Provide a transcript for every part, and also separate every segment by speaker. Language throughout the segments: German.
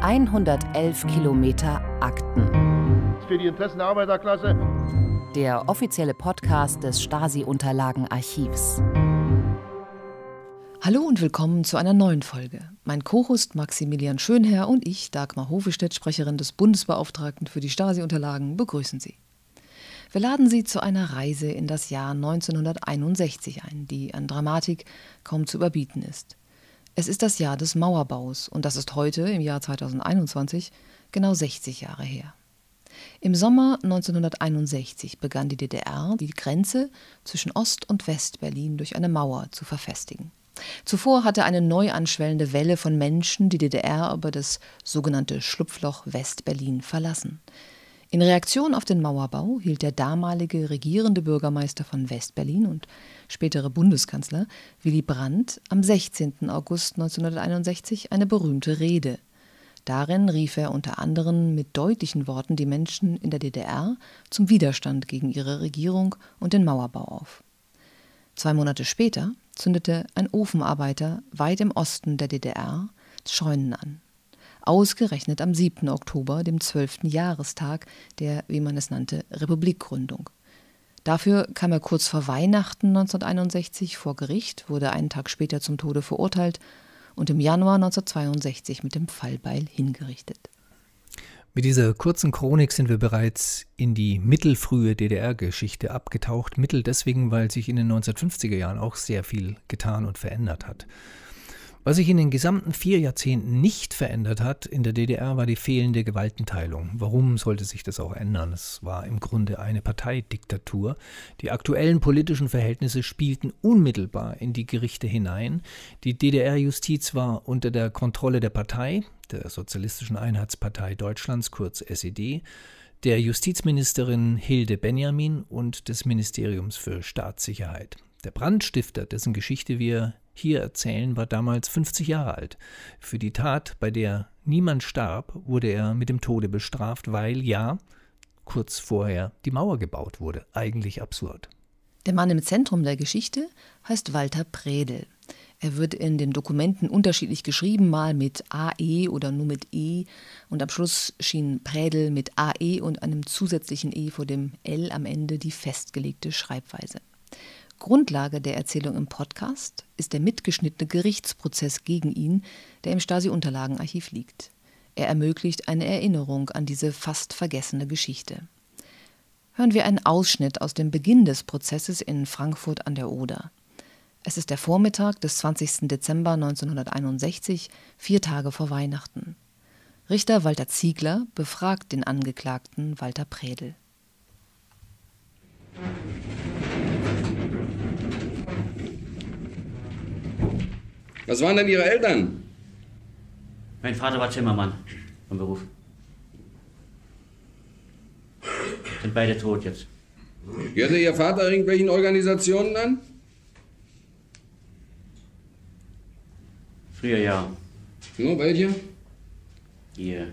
Speaker 1: 111 Kilometer Akten.
Speaker 2: Für die Interessen der Arbeiterklasse.
Speaker 1: Der offizielle Podcast des Stasi-Unterlagenarchivs.
Speaker 3: Hallo und willkommen zu einer neuen Folge. Mein Co-Host Maximilian Schönherr und ich, Dagmar Hofestedt, Sprecherin des Bundesbeauftragten für die Stasi-Unterlagen, begrüßen Sie. Wir laden Sie zu einer Reise in das Jahr 1961 ein, die an Dramatik kaum zu überbieten ist. Es ist das Jahr des Mauerbaus und das ist heute, im Jahr 2021, genau 60 Jahre her. Im Sommer 1961 begann die DDR, die Grenze zwischen Ost- und West-Berlin durch eine Mauer zu verfestigen. Zuvor hatte eine neu anschwellende Welle von Menschen die DDR über das sogenannte Schlupfloch West-Berlin verlassen. In Reaktion auf den Mauerbau hielt der damalige regierende Bürgermeister von West-Berlin und spätere Bundeskanzler Willy Brandt am 16. August 1961 eine berühmte Rede. Darin rief er unter anderem mit deutlichen Worten die Menschen in der DDR zum Widerstand gegen ihre Regierung und den Mauerbau auf. Zwei Monate später zündete ein Ofenarbeiter weit im Osten der DDR Scheunen an ausgerechnet am 7. Oktober, dem 12. Jahrestag der, wie man es nannte, Republikgründung. Dafür kam er kurz vor Weihnachten 1961 vor Gericht, wurde einen Tag später zum Tode verurteilt und im Januar 1962 mit dem Fallbeil hingerichtet.
Speaker 4: Mit dieser kurzen Chronik sind wir bereits in die mittelfrühe DDR-Geschichte abgetaucht. Mittel deswegen, weil sich in den 1950er Jahren auch sehr viel getan und verändert hat. Was sich in den gesamten vier Jahrzehnten nicht verändert hat in der DDR, war die fehlende Gewaltenteilung. Warum sollte sich das auch ändern? Es war im Grunde eine Parteidiktatur. Die aktuellen politischen Verhältnisse spielten unmittelbar in die Gerichte hinein. Die DDR-Justiz war unter der Kontrolle der Partei, der Sozialistischen Einheitspartei Deutschlands, kurz SED, der Justizministerin Hilde Benjamin und des Ministeriums für Staatssicherheit. Der Brandstifter, dessen Geschichte wir hier erzählen, war damals 50 Jahre alt. Für die Tat, bei der niemand starb, wurde er mit dem Tode bestraft, weil ja, kurz vorher die Mauer gebaut wurde. Eigentlich absurd.
Speaker 3: Der Mann im Zentrum der Geschichte heißt Walter Predel. Er wird in den Dokumenten unterschiedlich geschrieben, mal mit AE oder nur mit E. Und am Schluss schien Prädel mit AE und einem zusätzlichen E vor dem L am Ende die festgelegte Schreibweise. Grundlage der Erzählung im Podcast ist der mitgeschnittene Gerichtsprozess gegen ihn, der im Stasi-Unterlagenarchiv liegt. Er ermöglicht eine Erinnerung an diese fast vergessene Geschichte. Hören wir einen Ausschnitt aus dem Beginn des Prozesses in Frankfurt an der Oder. Es ist der Vormittag des 20. Dezember 1961, vier Tage vor Weihnachten. Richter Walter Ziegler befragt den Angeklagten Walter Prädel.
Speaker 5: Was waren denn Ihre Eltern?
Speaker 6: Mein Vater war Zimmermann vom Beruf. Sind beide tot jetzt.
Speaker 5: Gehörte Ihr Vater irgendwelchen Organisationen an?
Speaker 6: Früher ja.
Speaker 5: Nur welche?
Speaker 6: Hier.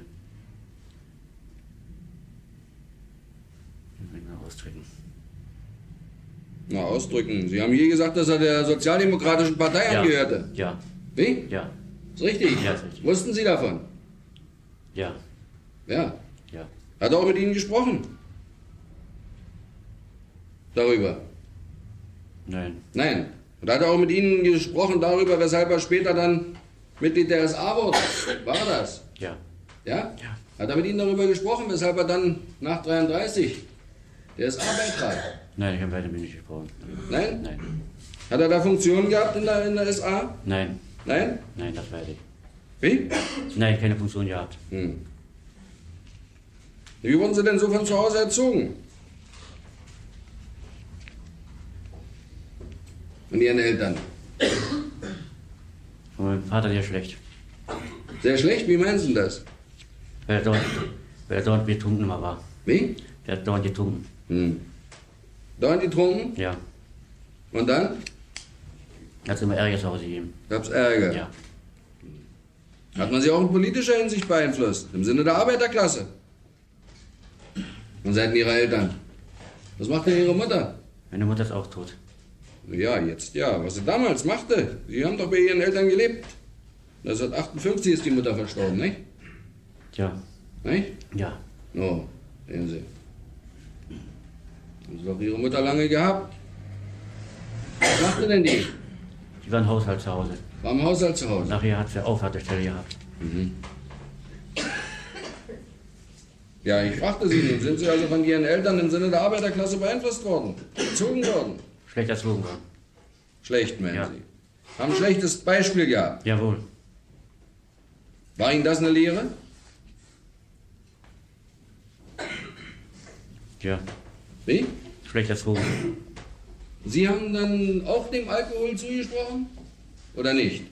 Speaker 6: Ich will mal ausdrücken.
Speaker 5: Na, ausdrücken. Sie haben je gesagt, dass er der Sozialdemokratischen Partei
Speaker 6: Ja.
Speaker 5: angehörte.
Speaker 6: Ja.
Speaker 5: Wie?
Speaker 6: Ja.
Speaker 5: Ist richtig?
Speaker 6: Ja, ist richtig.
Speaker 5: Wussten Sie davon?
Speaker 6: Ja.
Speaker 5: Ja.
Speaker 6: Ja.
Speaker 5: Hat er auch mit Ihnen gesprochen? Darüber?
Speaker 6: Nein.
Speaker 5: Nein. Und hat er auch mit Ihnen gesprochen darüber, weshalb er später dann Mitglied der SA wurde? War das?
Speaker 6: Ja.
Speaker 5: Ja?
Speaker 6: Ja.
Speaker 5: Hat er mit Ihnen darüber gesprochen, weshalb er dann nach 33 der SA beitrat?
Speaker 6: Nein, ich habe weiter mit nicht gesprochen.
Speaker 5: Nein?
Speaker 6: Nein.
Speaker 5: Hat er da Funktionen gehabt in der, in der SA?
Speaker 6: Nein.
Speaker 5: Nein?
Speaker 6: Nein, das weiß ich.
Speaker 5: Wie?
Speaker 6: Nein, keine Funktion gehabt.
Speaker 5: Hm. Wie wurden Sie denn so von zu Hause erzogen? Von Ihren Eltern?
Speaker 6: Von meinem Vater sehr schlecht.
Speaker 5: Sehr schlecht? Wie meinen Sie das?
Speaker 6: Weil er dort, weil er dort betrunken immer war.
Speaker 5: Wie?
Speaker 6: Der hat dort getrunken.
Speaker 5: Hm. Dauernd getrunken?
Speaker 6: Ja.
Speaker 5: Und dann?
Speaker 6: Hat es immer Ärger zu Hause gegeben.
Speaker 5: Gab's Ärger?
Speaker 6: Ja.
Speaker 5: Hat man Sie auch in politischer Hinsicht beeinflusst? Im Sinne der Arbeiterklasse? Von Seiten Ihrer Eltern? Was macht denn Ihre Mutter?
Speaker 6: Meine Mutter ist auch tot.
Speaker 5: Ja, jetzt ja. Was sie damals machte. Sie haben doch bei Ihren Eltern gelebt. 1958 ist die Mutter verstorben, nicht?
Speaker 6: Ja.
Speaker 5: Nicht?
Speaker 6: Ja.
Speaker 5: Oh, sehen Sie. Haben Sie doch Ihre Mutter lange gehabt. Was machte denn die?
Speaker 6: Die war im Haushalt zu Hause.
Speaker 5: War im Haushalt zu Hause.
Speaker 6: Nachher hat sie Aufwartestelle gehabt.
Speaker 5: Ja, ich fragte Sie nun, sind Sie also von Ihren Eltern im Sinne der Arbeiterklasse beeinflusst worden? Erzogen worden?
Speaker 6: Schlecht erzogen worden.
Speaker 5: Schlecht, meinen
Speaker 6: Ja.
Speaker 5: Sie. Haben ein schlechtes Beispiel gehabt.
Speaker 6: Jawohl.
Speaker 5: War Ihnen das eine Lehre?
Speaker 6: Ja.
Speaker 5: Wie?
Speaker 6: Schlecht erzogen.
Speaker 5: Sie haben dann auch dem Alkohol zugesprochen? Oder nicht?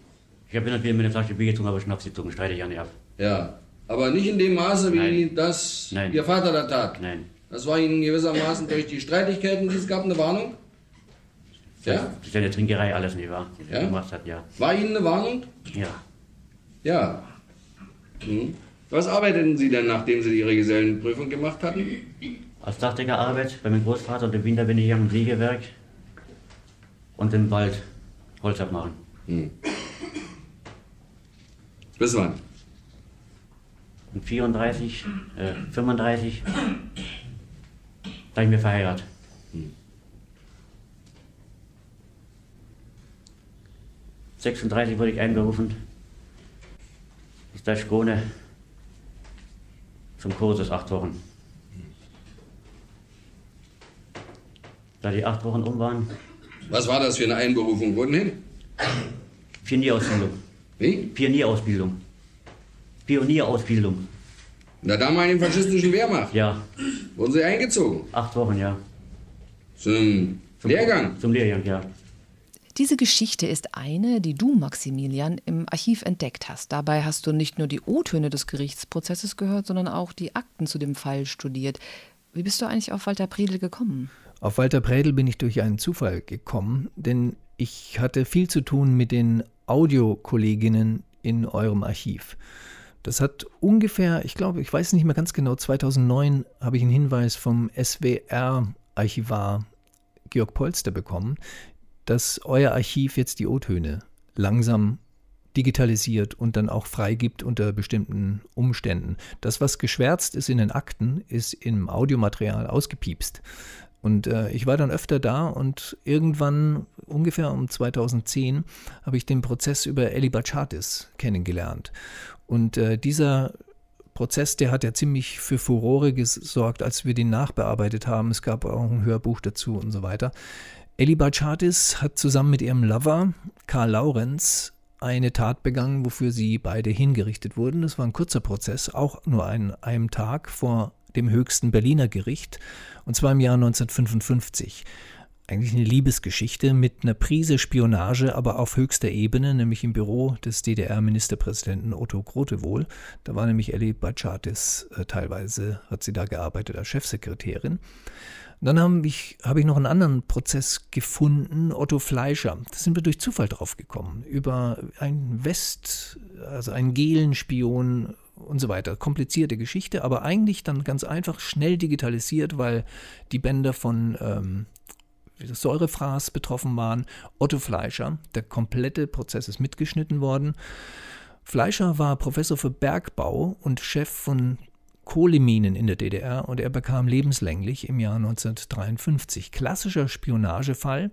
Speaker 6: Ich habe wieder mit einer Flasche Bier getrunken, aber Schnaps getrunken. Streite ich ja nicht ab.
Speaker 5: Ja. Aber nicht in dem Maße, wie
Speaker 6: Nein.
Speaker 5: das
Speaker 6: Nein.
Speaker 5: Ihr Vater da tat.
Speaker 6: Nein.
Speaker 5: Das war Ihnen gewissermaßen durch die Streitigkeiten, die es gab, eine Warnung? Ja?
Speaker 6: Das ist ja eine Trinkerei alles nicht wahr?
Speaker 5: Ja?
Speaker 6: gemacht hat, ja.
Speaker 5: War Ihnen eine Warnung?
Speaker 6: Ja.
Speaker 5: Ja. Hm. Was arbeiteten Sie denn, nachdem Sie Ihre Gesellenprüfung gemacht hatten?
Speaker 6: Als Dachdecker Arbeit bei meinem Großvater und im Winter bin ich am Sägewerk und im Wald Holz abmachen.
Speaker 5: Bis wann?
Speaker 6: Und 34, äh, 35, da ich mir verheiratet. Hm. 36 wurde ich einberufen aus der Skone zum Kurses acht Wochen. Da die acht Wochen um waren,
Speaker 5: Was war das für eine Einberufung? Wurden hin?
Speaker 6: Pionierausbildung.
Speaker 5: Wie?
Speaker 6: Pionierausbildung. Pionierausbildung.
Speaker 5: In der damaligen faschistischen Wehrmacht.
Speaker 6: Ja,
Speaker 5: Wurden Sie eingezogen?
Speaker 6: acht Wochen, ja.
Speaker 5: Zum,
Speaker 6: Zum
Speaker 5: Lehrgang?
Speaker 6: Zum Lehrgang, ja.
Speaker 3: Diese Geschichte ist eine, die du, Maximilian, im Archiv entdeckt hast. Dabei hast du nicht nur die O-Töne des Gerichtsprozesses gehört, sondern auch die Akten zu dem Fall studiert. Wie bist du eigentlich auf Walter Predel gekommen?
Speaker 4: Auf Walter Prädel bin ich durch einen Zufall gekommen, denn ich hatte viel zu tun mit den Audiokolleginnen in eurem Archiv. Das hat ungefähr, ich glaube, ich weiß nicht mehr ganz genau, 2009 habe ich einen Hinweis vom SWR-Archivar Georg Polster bekommen, dass euer Archiv jetzt die O-Töne langsam digitalisiert und dann auch freigibt unter bestimmten Umständen. Das, was geschwärzt ist in den Akten, ist im Audiomaterial ausgepiepst. Und äh, ich war dann öfter da und irgendwann, ungefähr um 2010, habe ich den Prozess über Eli Bachatis kennengelernt. Und äh, dieser Prozess, der hat ja ziemlich für Furore gesorgt, als wir den nachbearbeitet haben. Es gab auch ein Hörbuch dazu und so weiter. Eli Bachatis hat zusammen mit ihrem Lover, Karl Laurenz, eine Tat begangen, wofür sie beide hingerichtet wurden. Das war ein kurzer Prozess, auch nur an einem Tag vor dem höchsten Berliner Gericht, und zwar im Jahr 1955. Eigentlich eine Liebesgeschichte mit einer Prise Spionage, aber auf höchster Ebene, nämlich im Büro des DDR-Ministerpräsidenten Otto Grotewohl. Da war nämlich Ellie Bachatis äh, teilweise, hat sie da gearbeitet als Chefsekretärin. Dann habe ich, hab ich noch einen anderen Prozess gefunden, Otto Fleischer. Da sind wir durch Zufall drauf gekommen. Über einen West, also einen Gelenspion und so weiter. Komplizierte Geschichte, aber eigentlich dann ganz einfach schnell digitalisiert, weil die Bänder von ähm, Säurefraß betroffen waren. Otto Fleischer, der komplette Prozess ist mitgeschnitten worden. Fleischer war Professor für Bergbau und Chef von Kohleminen in der DDR und er bekam lebenslänglich im Jahr 1953. Klassischer Spionagefall.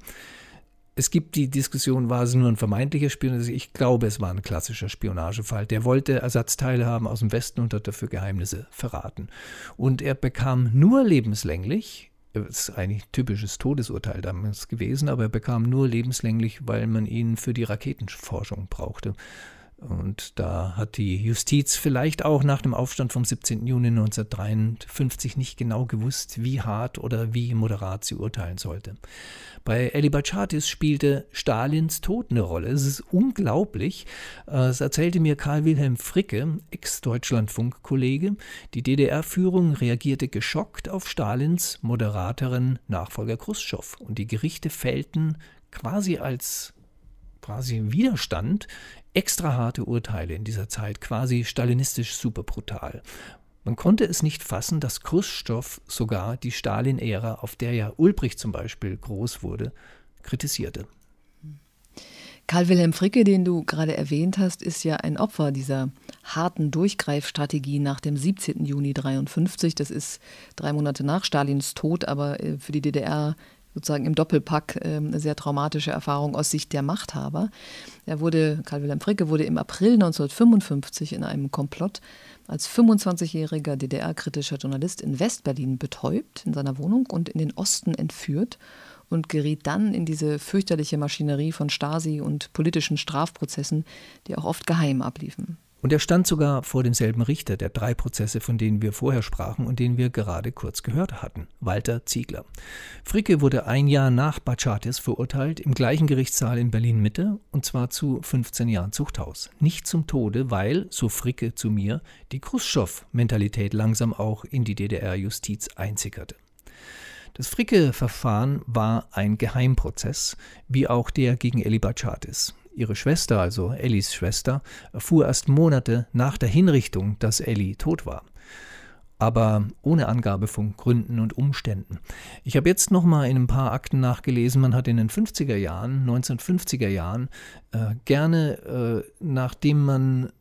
Speaker 4: Es gibt die Diskussion, war es nur ein vermeintlicher Spionage? Ich glaube, es war ein klassischer Spionagefall. Der wollte Ersatzteile haben aus dem Westen und hat dafür Geheimnisse verraten. Und er bekam nur lebenslänglich, das ist eigentlich ein typisches Todesurteil damals gewesen, aber er bekam nur lebenslänglich, weil man ihn für die Raketenforschung brauchte. Und da hat die Justiz vielleicht auch nach dem Aufstand vom 17. Juni 1953 nicht genau gewusst, wie hart oder wie moderat sie urteilen sollte. Bei Eli Bachatis spielte Stalins Tod eine Rolle. Es ist unglaublich. Es erzählte mir Karl Wilhelm Fricke, Ex-Deutschlandfunk-Kollege, die DDR-Führung reagierte geschockt auf Stalins moderateren Nachfolger Khrushchev. Und die Gerichte fällten quasi als quasi Widerstand extra harte Urteile in dieser Zeit, quasi stalinistisch super brutal. Man konnte es nicht fassen, dass Khrushchev sogar die Stalin-Ära, auf der ja Ulbricht zum Beispiel groß wurde, kritisierte.
Speaker 3: Karl Wilhelm Fricke, den du gerade erwähnt hast, ist ja ein Opfer dieser harten Durchgreifstrategie nach dem 17. Juni 1953. Das ist drei Monate nach Stalins Tod, aber äh, für die DDR sozusagen im Doppelpack äh, eine sehr traumatische Erfahrung aus Sicht der Machthaber. Er wurde, Karl Wilhelm Fricke wurde im April 1955 in einem Komplott als 25-jähriger DDR-kritischer Journalist in Westberlin betäubt in seiner Wohnung und in den Osten entführt und geriet dann in diese fürchterliche Maschinerie von Stasi und politischen Strafprozessen, die auch oft geheim abliefen.
Speaker 4: Und er stand sogar vor demselben Richter der drei Prozesse, von denen wir vorher sprachen und den wir gerade kurz gehört hatten, Walter Ziegler. Fricke wurde ein Jahr nach Bachatis verurteilt, im gleichen Gerichtssaal in Berlin-Mitte, und zwar zu 15 Jahren Zuchthaus. Nicht zum Tode, weil, so Fricke zu mir, die Khrushchev-Mentalität langsam auch in die DDR-Justiz einsickerte. Das Fricke-Verfahren war ein Geheimprozess, wie auch der gegen Eli Bachatis. Ihre Schwester, also Ellis Schwester, erfuhr erst Monate nach der Hinrichtung, dass Elli tot war. Aber ohne Angabe von Gründen und Umständen. Ich habe jetzt nochmal in ein paar Akten nachgelesen, man hat in den 50er Jahren, 1950er Jahren, äh, gerne, äh, nachdem man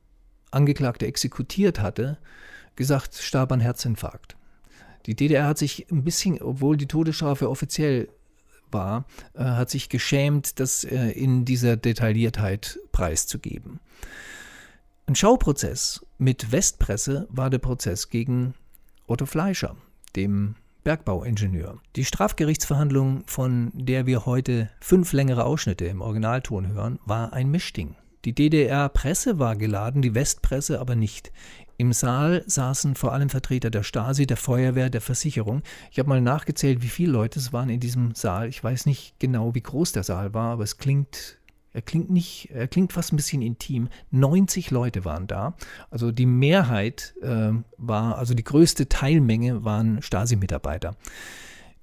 Speaker 4: Angeklagte exekutiert hatte, gesagt, starb an Herzinfarkt. Die DDR hat sich ein bisschen, obwohl die Todesstrafe offiziell war, äh, hat sich geschämt, das äh, in dieser Detailliertheit preiszugeben. Ein Schauprozess mit Westpresse war der Prozess gegen Otto Fleischer, dem Bergbauingenieur. Die Strafgerichtsverhandlung, von der wir heute fünf längere Ausschnitte im Originalton hören, war ein Mischding. Die DDR-Presse war geladen, die Westpresse aber nicht. Im Saal saßen vor allem Vertreter der Stasi, der Feuerwehr, der Versicherung. Ich habe mal nachgezählt, wie viele Leute es waren in diesem Saal. Ich weiß nicht genau, wie groß der Saal war, aber es klingt er klingt nicht, er klingt fast ein bisschen intim. 90 Leute waren da. Also die Mehrheit äh, war, also die größte Teilmenge waren Stasi-Mitarbeiter.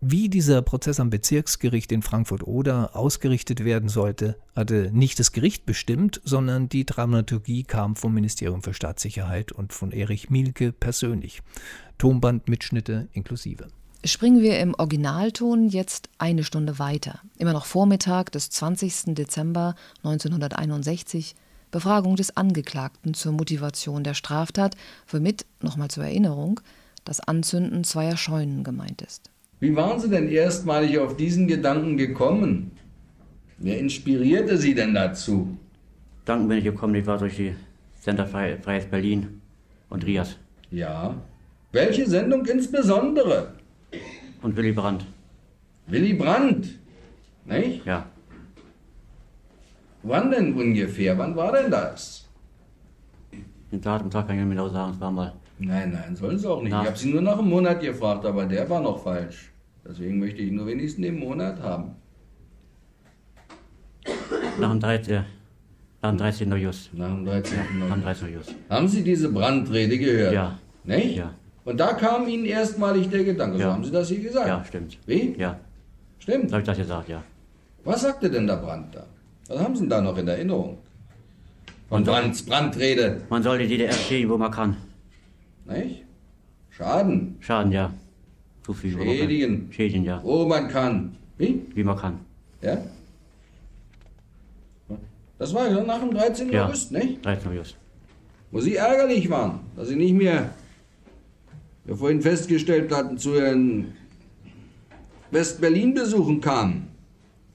Speaker 4: Wie dieser Prozess am Bezirksgericht in Frankfurt-Oder ausgerichtet werden sollte, hatte nicht das Gericht bestimmt, sondern die Dramaturgie kam vom Ministerium für Staatssicherheit und von Erich Mielke persönlich. Tonbandmitschnitte inklusive.
Speaker 3: Springen wir im Originalton jetzt eine Stunde weiter. Immer noch Vormittag des 20. Dezember 1961. Befragung des Angeklagten zur Motivation der Straftat, womit, nochmal zur Erinnerung, das Anzünden zweier Scheunen gemeint ist.
Speaker 5: Wie waren Sie denn erstmalig auf diesen Gedanken gekommen? Wer inspirierte Sie denn dazu?
Speaker 6: Danken bin ich gekommen, ich war durch die Sender Freies Berlin und Rias.
Speaker 5: Ja. Welche Sendung insbesondere?
Speaker 6: Und Willy Brandt.
Speaker 5: Willy Brandt? Nicht?
Speaker 6: Ja.
Speaker 5: Wann denn ungefähr? Wann war denn das?
Speaker 6: Den Datum kann ich nicht genau sagen, es war mal
Speaker 5: Nein, nein, sollen sie auch nicht.
Speaker 6: Na.
Speaker 5: Ich habe sie nur nach einem Monat gefragt, aber der war noch falsch. Deswegen möchte ich nur wenigstens den Monat haben.
Speaker 6: nach dem 13. Nach dem 13. August.
Speaker 5: Nach dem 13.
Speaker 6: Nach dem
Speaker 5: August.
Speaker 6: 13. August.
Speaker 5: Haben Sie diese Brandrede gehört?
Speaker 6: Ja.
Speaker 5: Nicht?
Speaker 6: Ja.
Speaker 5: Und da kam Ihnen erstmalig der Gedanke. So
Speaker 6: Ja.
Speaker 5: haben Sie das hier gesagt.
Speaker 6: Ja, stimmt.
Speaker 5: Wie?
Speaker 6: Ja,
Speaker 5: Stimmt.
Speaker 6: so habe ich das gesagt, ja.
Speaker 5: Was sagte denn der Brand da? Was haben Sie denn da noch in Erinnerung? Von Brands Brandrede.
Speaker 6: Man soll die DDR stehen, wo man kann.
Speaker 5: Nicht? Schaden.
Speaker 6: Schaden, ja. Zufügen.
Speaker 5: Schädigen.
Speaker 6: Schädigen, ja.
Speaker 5: Wo man kann. Wie?
Speaker 6: Wie man kann.
Speaker 5: Ja? Das war ja nach dem 13.
Speaker 6: Ja.
Speaker 5: August, nicht?
Speaker 6: 13. August.
Speaker 5: Wo Sie ärgerlich waren, dass Sie nicht mehr, wir vorhin festgestellt hatten, zu Ihren West-Berlin-Besuchen kamen,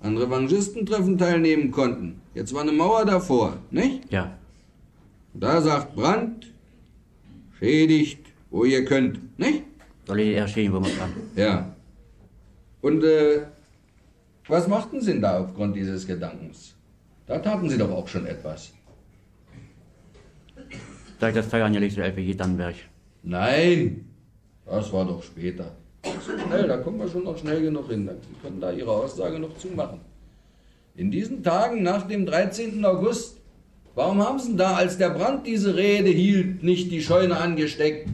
Speaker 5: an Revanchistentreffen teilnehmen konnten. Jetzt war eine Mauer davor, nicht?
Speaker 6: Ja.
Speaker 5: Da sagt Brandt, schädigt, wo ihr könnt, nicht?
Speaker 6: Soll die DDR stehen, wo man kann.
Speaker 5: Ja. Und äh, was machten Sie denn da aufgrund dieses Gedankens? Da taten Sie doch auch schon etwas.
Speaker 6: Da ich das Feuer angelegt zu LPG Dannenberg.
Speaker 5: Nein, das war doch später. So schnell, da kommen wir schon noch schnell genug hin. Sie können da Ihre Aussage noch zumachen. In diesen Tagen nach dem 13. August, warum haben Sie denn da, als der Brand diese Rede hielt, nicht die Scheune angesteckt?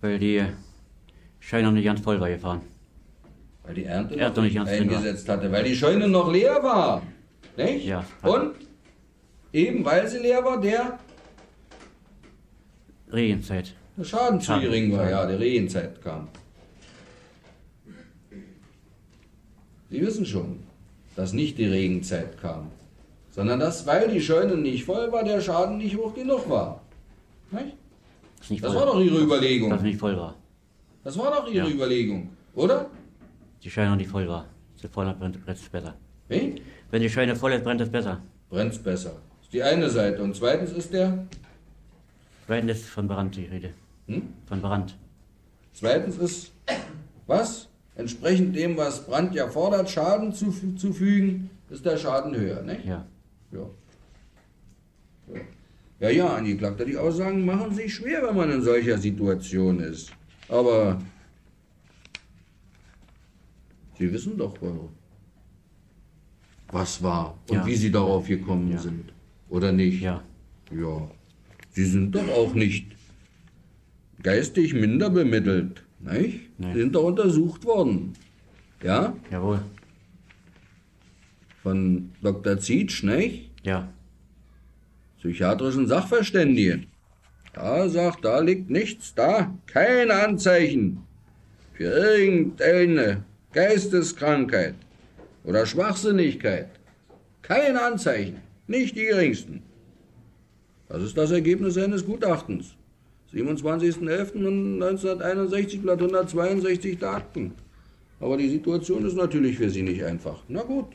Speaker 6: Weil die Scheune noch nicht ganz voll war gefahren.
Speaker 5: Weil die Ernte,
Speaker 6: Ernte
Speaker 5: noch
Speaker 6: nicht ganz
Speaker 5: eingesetzt hatte, weil die Scheune noch leer war. Nicht?
Speaker 6: Ja.
Speaker 5: Und eben weil sie leer war, der,
Speaker 6: Regenzeit.
Speaker 5: der Schaden zu gering war, ja, der Rehenzeit kam. Sie wissen schon, dass nicht die Regenzeit kam, sondern dass, weil die Scheune nicht voll war, der Schaden nicht hoch genug war. Nicht?
Speaker 6: Das, nicht
Speaker 5: Das war doch Ihre
Speaker 6: Dass
Speaker 5: Überlegung.
Speaker 6: es nicht voll war.
Speaker 5: Das war doch Ihre
Speaker 6: Ja.
Speaker 5: Überlegung, oder?
Speaker 6: Die Scheune noch nicht voll war. Sie voll brennt, brennt es besser.
Speaker 5: Wie?
Speaker 6: Wenn die Scheune voll ist, brennt es besser.
Speaker 5: Brennt's besser. Das ist die eine Seite. Und zweitens ist der,
Speaker 6: Brennen ist von Brand die Rede.
Speaker 5: Hm?
Speaker 6: Von Brand.
Speaker 5: zweitens ist, was? Entsprechend dem, was Brand ja fordert, Schaden zu, zufügen, ist der Schaden höher, nicht?
Speaker 6: Ja.
Speaker 5: Ja. Ja, ja, Angeklagter, die Aussagen machen sich schwer, wenn man in solcher Situation ist. Aber Sie wissen doch, was war und
Speaker 6: Ja.
Speaker 5: wie Sie darauf gekommen
Speaker 6: Ja.
Speaker 5: sind. Oder nicht?
Speaker 6: Ja.
Speaker 5: Ja. Sie sind doch auch nicht geistig minder bemittelt, nicht?
Speaker 6: Nee.
Speaker 5: Sind doch untersucht worden. Ja?
Speaker 6: Jawohl.
Speaker 5: Von Dr. Zietsch, nicht?
Speaker 6: Ja.
Speaker 5: psychiatrischen Sachverständigen. Da sagt, da liegt nichts da, keine Anzeichen für irgendeine Geisteskrankheit oder Schwachsinnigkeit. Keine Anzeichen, nicht die geringsten. Das ist das Ergebnis seines Gutachtens. 27.11.1961, Blatt 162 der Akten. Aber die Situation ist natürlich für Sie nicht einfach. Na gut.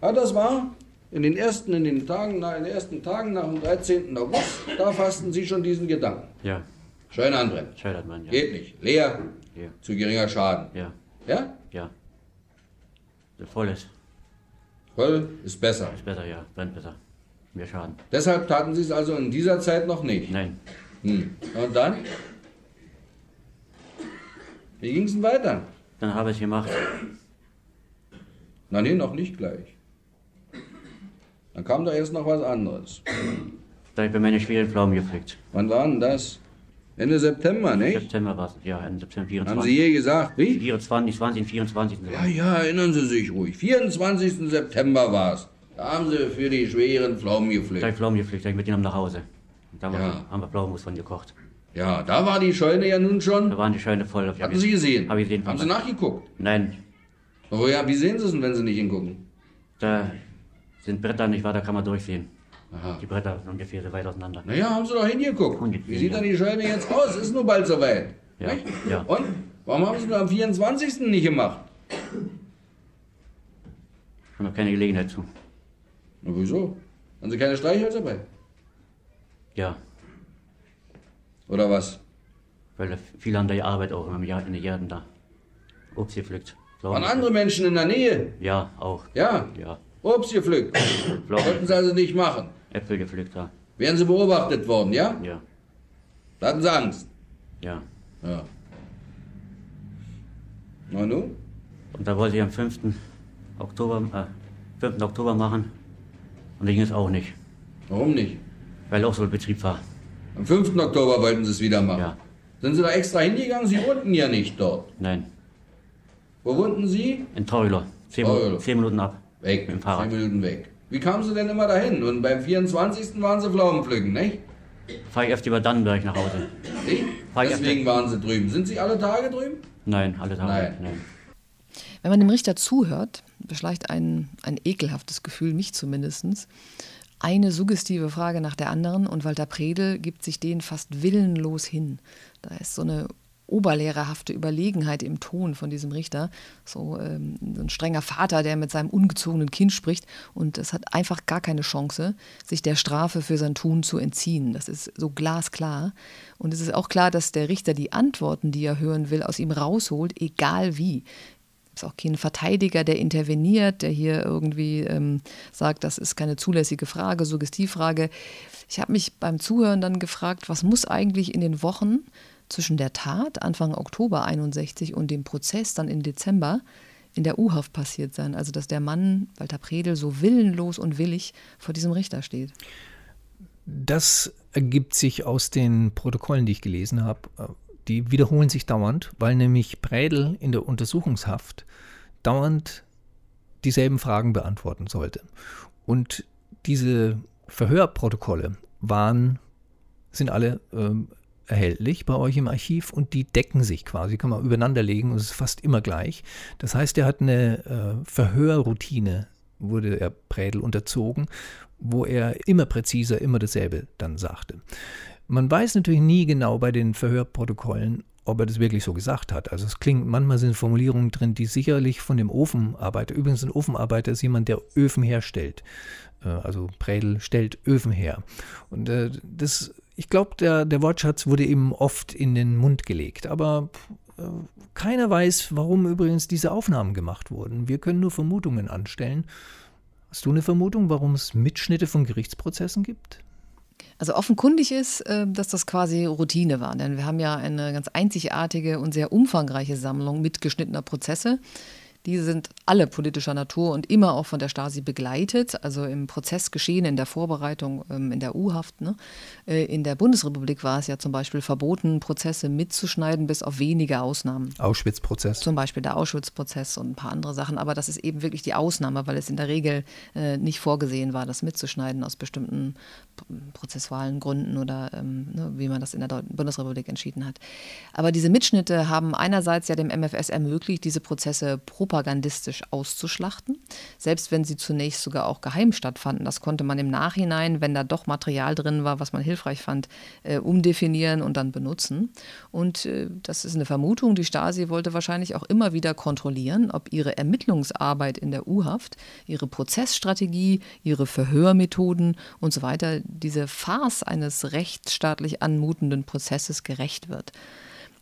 Speaker 5: Ja, das war in den ersten, in den Tagen, nach, in den ersten Tagen nach dem 13. August, da fassten Sie schon diesen Gedanken.
Speaker 6: Ja.
Speaker 5: Scheune anbrennen.
Speaker 6: Scheitert man, ja.
Speaker 5: Geht nicht. Leer,
Speaker 6: Ja.
Speaker 5: zu geringer Schaden.
Speaker 6: Ja.
Speaker 5: Ja?
Speaker 6: Ja. Der voll ist.
Speaker 5: Voll ist besser.
Speaker 6: Ist besser, ja. Brennt besser. Mehr Schaden.
Speaker 5: Deshalb taten Sie es also in dieser Zeit noch nicht.
Speaker 6: Nein.
Speaker 5: Hm. Und dann? Wie ging es denn weiter?
Speaker 6: Dann habe ich gemacht.
Speaker 5: Na nee, noch nicht gleich. Dann kam da erst noch was anderes.
Speaker 6: Da habe ich bei meine schweren Pflaumen gepflückt.
Speaker 5: Wann war denn das? Ende September, nicht?
Speaker 6: September war es. Ja, Ende September
Speaker 5: Haben
Speaker 6: 24.
Speaker 5: Sie je gesagt, wie?
Speaker 6: 24, 20, 24.
Speaker 5: Ja, ja, erinnern Sie sich ruhig. 24. September war es. Da haben Sie für die schweren Pflaumen
Speaker 6: Da habe ich. Pflaumen gepflückt, da ich mitgenommen nach Hause. Und da haben wir-
Speaker 5: Ja.
Speaker 6: haben wir Pflaumenmus von gekocht.
Speaker 5: Ja, da war die Scheune ja nun
Speaker 6: Da
Speaker 5: schon.
Speaker 6: waren die Scheune voll. Hab
Speaker 5: Hatten Sie gesehen?
Speaker 6: Habe ich gesehen.
Speaker 5: Haben Sie nachgeguckt?
Speaker 6: Nein,
Speaker 5: Oh ja, wie sehen Sie es denn, wenn Sie nicht hingucken?
Speaker 6: da sind Bretter nicht wahr, da kann man durchsehen.
Speaker 5: Aha.
Speaker 6: Die Bretter sind ungefähr so weit auseinander.
Speaker 5: Naja, haben Sie doch hingeguckt.
Speaker 6: Ungefähr,
Speaker 5: Wie sieht
Speaker 6: ja.
Speaker 5: denn die Scheune jetzt aus? Ist nur bald soweit.
Speaker 6: Ja,
Speaker 5: Nicht?
Speaker 6: ja.
Speaker 5: Und? Warum haben Sie es am 24. nicht gemacht?
Speaker 6: Haben wir keine Gelegenheit zu.
Speaker 5: Na, wieso? Haben Sie keine Streichhölzer bei?
Speaker 6: Ja,
Speaker 5: Oder was?
Speaker 6: weil da viele an der Arbeit auch im Jahr, in den Jahren da. Obst gepflückt.
Speaker 5: Waren andere Menschen in der Nähe?
Speaker 6: Ja, auch.
Speaker 5: Ja.
Speaker 6: Ja,
Speaker 5: Obst gepflückt. Wollten
Speaker 6: Pflaumen.
Speaker 5: Sie also nicht machen.
Speaker 6: Äpfel gepflückt, ja.
Speaker 5: Wären Sie beobachtet worden, ja?
Speaker 6: Ja,
Speaker 5: Da hatten Sie Angst.
Speaker 6: ja.
Speaker 5: Ja. Na nun?
Speaker 6: Und da wollte ich am 5. Oktober, äh, 5. Oktober machen. Und da ging es auch nicht,
Speaker 5: Warum nicht?
Speaker 6: Weil auch so ein Betrieb war.
Speaker 5: Am 5. Oktober wollten Sie es wieder machen.
Speaker 6: Ja,
Speaker 5: Sind Sie da extra hingegangen? Sie wohnten ja nicht dort.
Speaker 6: nein.
Speaker 5: Wo wohnten Sie?
Speaker 6: In Treuler. Zehn, zehn Minuten ab.
Speaker 5: Weg.
Speaker 6: Mit dem Fahrrad.
Speaker 5: Zehn Minuten weg. Wie kamen Sie denn immer dahin? Und beim 24. waren Sie Pflaumen pflücken, nicht?
Speaker 6: Fahre ich öfter über Dannenberg nach Hause. Fahr ich
Speaker 5: Deswegen waren Sie drüben. Sind Sie alle Tage drüben?
Speaker 6: Nein, alle Tage.
Speaker 5: Nein.
Speaker 3: Wenn man dem Richter zuhört, beschleicht ein, ein ekelhaftes Gefühl, mich zumindest. Eine suggestive Frage nach der anderen und Walter Predel gibt sich denen fast willenlos hin. Da ist so eine oberlehrerhafte Überlegenheit im Ton von diesem Richter. So, ähm, so ein strenger Vater, der mit seinem ungezogenen Kind spricht und es hat einfach gar keine Chance, sich der Strafe für sein Tun zu entziehen. Das ist so glasklar. Und es ist auch klar, dass der Richter die Antworten, die er hören will, aus ihm rausholt, egal wie ist auch kein Verteidiger, der interveniert, der hier irgendwie ähm, sagt, das ist keine zulässige Frage, Suggestivfrage. Ich habe mich beim Zuhören dann gefragt, was muss eigentlich in den Wochen zwischen der Tat, Anfang Oktober 61, und dem Prozess dann im Dezember in der U-Haft passiert sein? Also, dass der Mann, Walter Predel, so willenlos und willig vor diesem Richter steht.
Speaker 4: Das ergibt sich aus den Protokollen, die ich gelesen habe. Die wiederholen sich dauernd, weil nämlich Brädel in der Untersuchungshaft dauernd dieselben Fragen beantworten sollte. Und diese Verhörprotokolle waren, sind alle ähm, erhältlich bei euch im Archiv und die decken sich quasi, kann man übereinander legen und es ist fast immer gleich. Das heißt, er hat eine äh, Verhörroutine, wurde er Prädel unterzogen, wo er immer präziser, immer dasselbe dann sagte. Man weiß natürlich nie genau bei den Verhörprotokollen, ob er das wirklich so gesagt hat. Also es klingt, manchmal sind Formulierungen drin, die sicherlich von dem Ofenarbeiter, übrigens ein Ofenarbeiter ist jemand, der Öfen herstellt. Äh, also Prädel stellt Öfen her. Und äh, das, ich glaube, der, der Wortschatz wurde eben oft in den Mund gelegt. Aber äh, keiner weiß, warum übrigens diese Aufnahmen gemacht wurden. Wir können nur Vermutungen anstellen. Hast du eine Vermutung, warum es Mitschnitte von Gerichtsprozessen gibt?
Speaker 3: Also offenkundig ist, äh, dass das quasi Routine war, denn wir haben ja eine ganz einzigartige und sehr umfangreiche Sammlung mitgeschnittener Prozesse, die sind alle politischer Natur und immer auch von der Stasi begleitet, also im Prozessgeschehen, in der Vorbereitung, ähm, in der U-Haft. Ne? Äh, in der Bundesrepublik war es ja zum Beispiel verboten, Prozesse mitzuschneiden, bis auf wenige Ausnahmen.
Speaker 4: Auschwitz-Prozess.
Speaker 3: Zum Beispiel der Auschwitz-Prozess und ein paar andere Sachen. Aber das ist eben wirklich die Ausnahme, weil es in der Regel äh, nicht vorgesehen war, das mitzuschneiden aus bestimmten prozessualen Gründen oder ähm, ne, wie man das in der Bundesrepublik entschieden hat. Aber diese Mitschnitte haben einerseits ja dem MFS ermöglicht, diese Prozesse pro propagandistisch auszuschlachten, selbst wenn sie zunächst sogar auch geheim stattfanden. Das konnte man im Nachhinein, wenn da doch Material drin war, was man hilfreich fand, äh, umdefinieren und dann benutzen. Und äh, das ist eine Vermutung, die Stasi wollte wahrscheinlich auch immer wieder kontrollieren, ob ihre Ermittlungsarbeit in der U-Haft, ihre Prozessstrategie, ihre Verhörmethoden und so weiter, diese Farce eines rechtsstaatlich anmutenden Prozesses gerecht wird.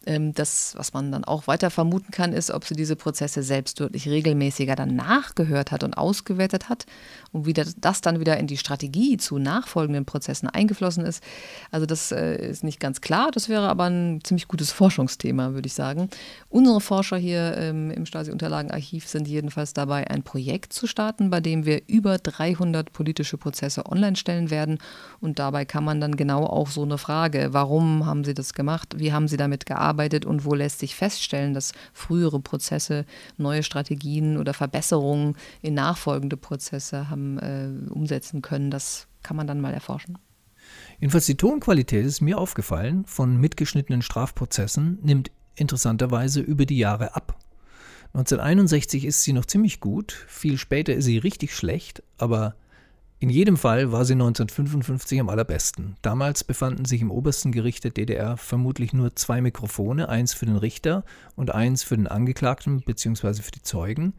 Speaker 3: Ähm, das, was man dann auch weiter vermuten kann, ist, ob sie diese Prozesse selbst wirklich regelmäßiger dann nachgehört hat und ausgewertet hat und wie das dann wieder in die Strategie zu nachfolgenden Prozessen eingeflossen ist. Also das äh, ist nicht ganz klar, das wäre aber ein ziemlich gutes Forschungsthema, würde ich sagen. Unsere Forscher hier ähm, im Stasi-Unterlagenarchiv sind jedenfalls dabei, ein Projekt zu starten, bei dem wir über 300 politische Prozesse online stellen werden und dabei kann man dann genau auch so eine Frage, warum haben sie das gemacht, wie haben sie damit gearbeitet, gearbeitet und wo lässt sich feststellen, dass frühere Prozesse neue Strategien oder Verbesserungen in nachfolgende Prozesse haben äh, umsetzen können. Das kann man dann mal erforschen.
Speaker 4: Jedenfalls die Tonqualität ist mir aufgefallen von mitgeschnittenen Strafprozessen nimmt interessanterweise über die Jahre ab. 1961 ist sie noch ziemlich gut, viel später ist sie richtig schlecht, aber in jedem Fall war sie 1955 am allerbesten. Damals befanden sich im obersten Gericht der DDR vermutlich nur zwei Mikrofone, eins für den Richter und eins für den Angeklagten bzw. für die Zeugen.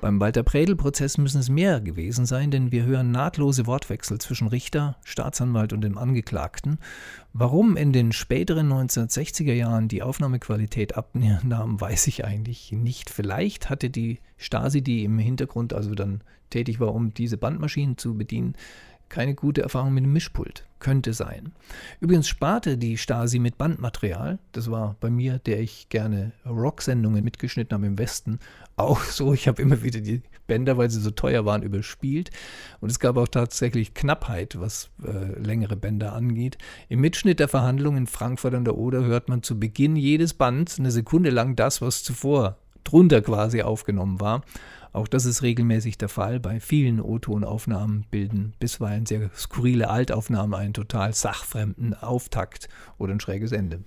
Speaker 4: Beim Walter Prädel-Prozess müssen es mehr gewesen sein, denn wir hören nahtlose Wortwechsel zwischen Richter, Staatsanwalt und dem Angeklagten. Warum in den späteren 1960er Jahren die Aufnahmequalität abnahm, weiß ich eigentlich nicht. Vielleicht hatte die Stasi, die im Hintergrund also dann tätig war, um diese Bandmaschinen zu bedienen, keine gute Erfahrung mit dem Mischpult. Könnte sein. Übrigens sparte die Stasi mit Bandmaterial. Das war bei mir, der ich gerne Rocksendungen mitgeschnitten habe im Westen, auch so. Ich habe immer wieder die Bänder, weil sie so teuer waren, überspielt. Und es gab auch tatsächlich Knappheit, was äh, längere Bänder angeht. Im Mitschnitt der Verhandlungen in Frankfurt an der Oder hört man zu Beginn jedes Bands eine Sekunde lang das, was zuvor drunter quasi aufgenommen war. Auch das ist regelmäßig der Fall. Bei vielen O-Tonaufnahmen bilden bisweilen sehr skurrile Altaufnahmen einen total sachfremden Auftakt oder ein schräges Ende.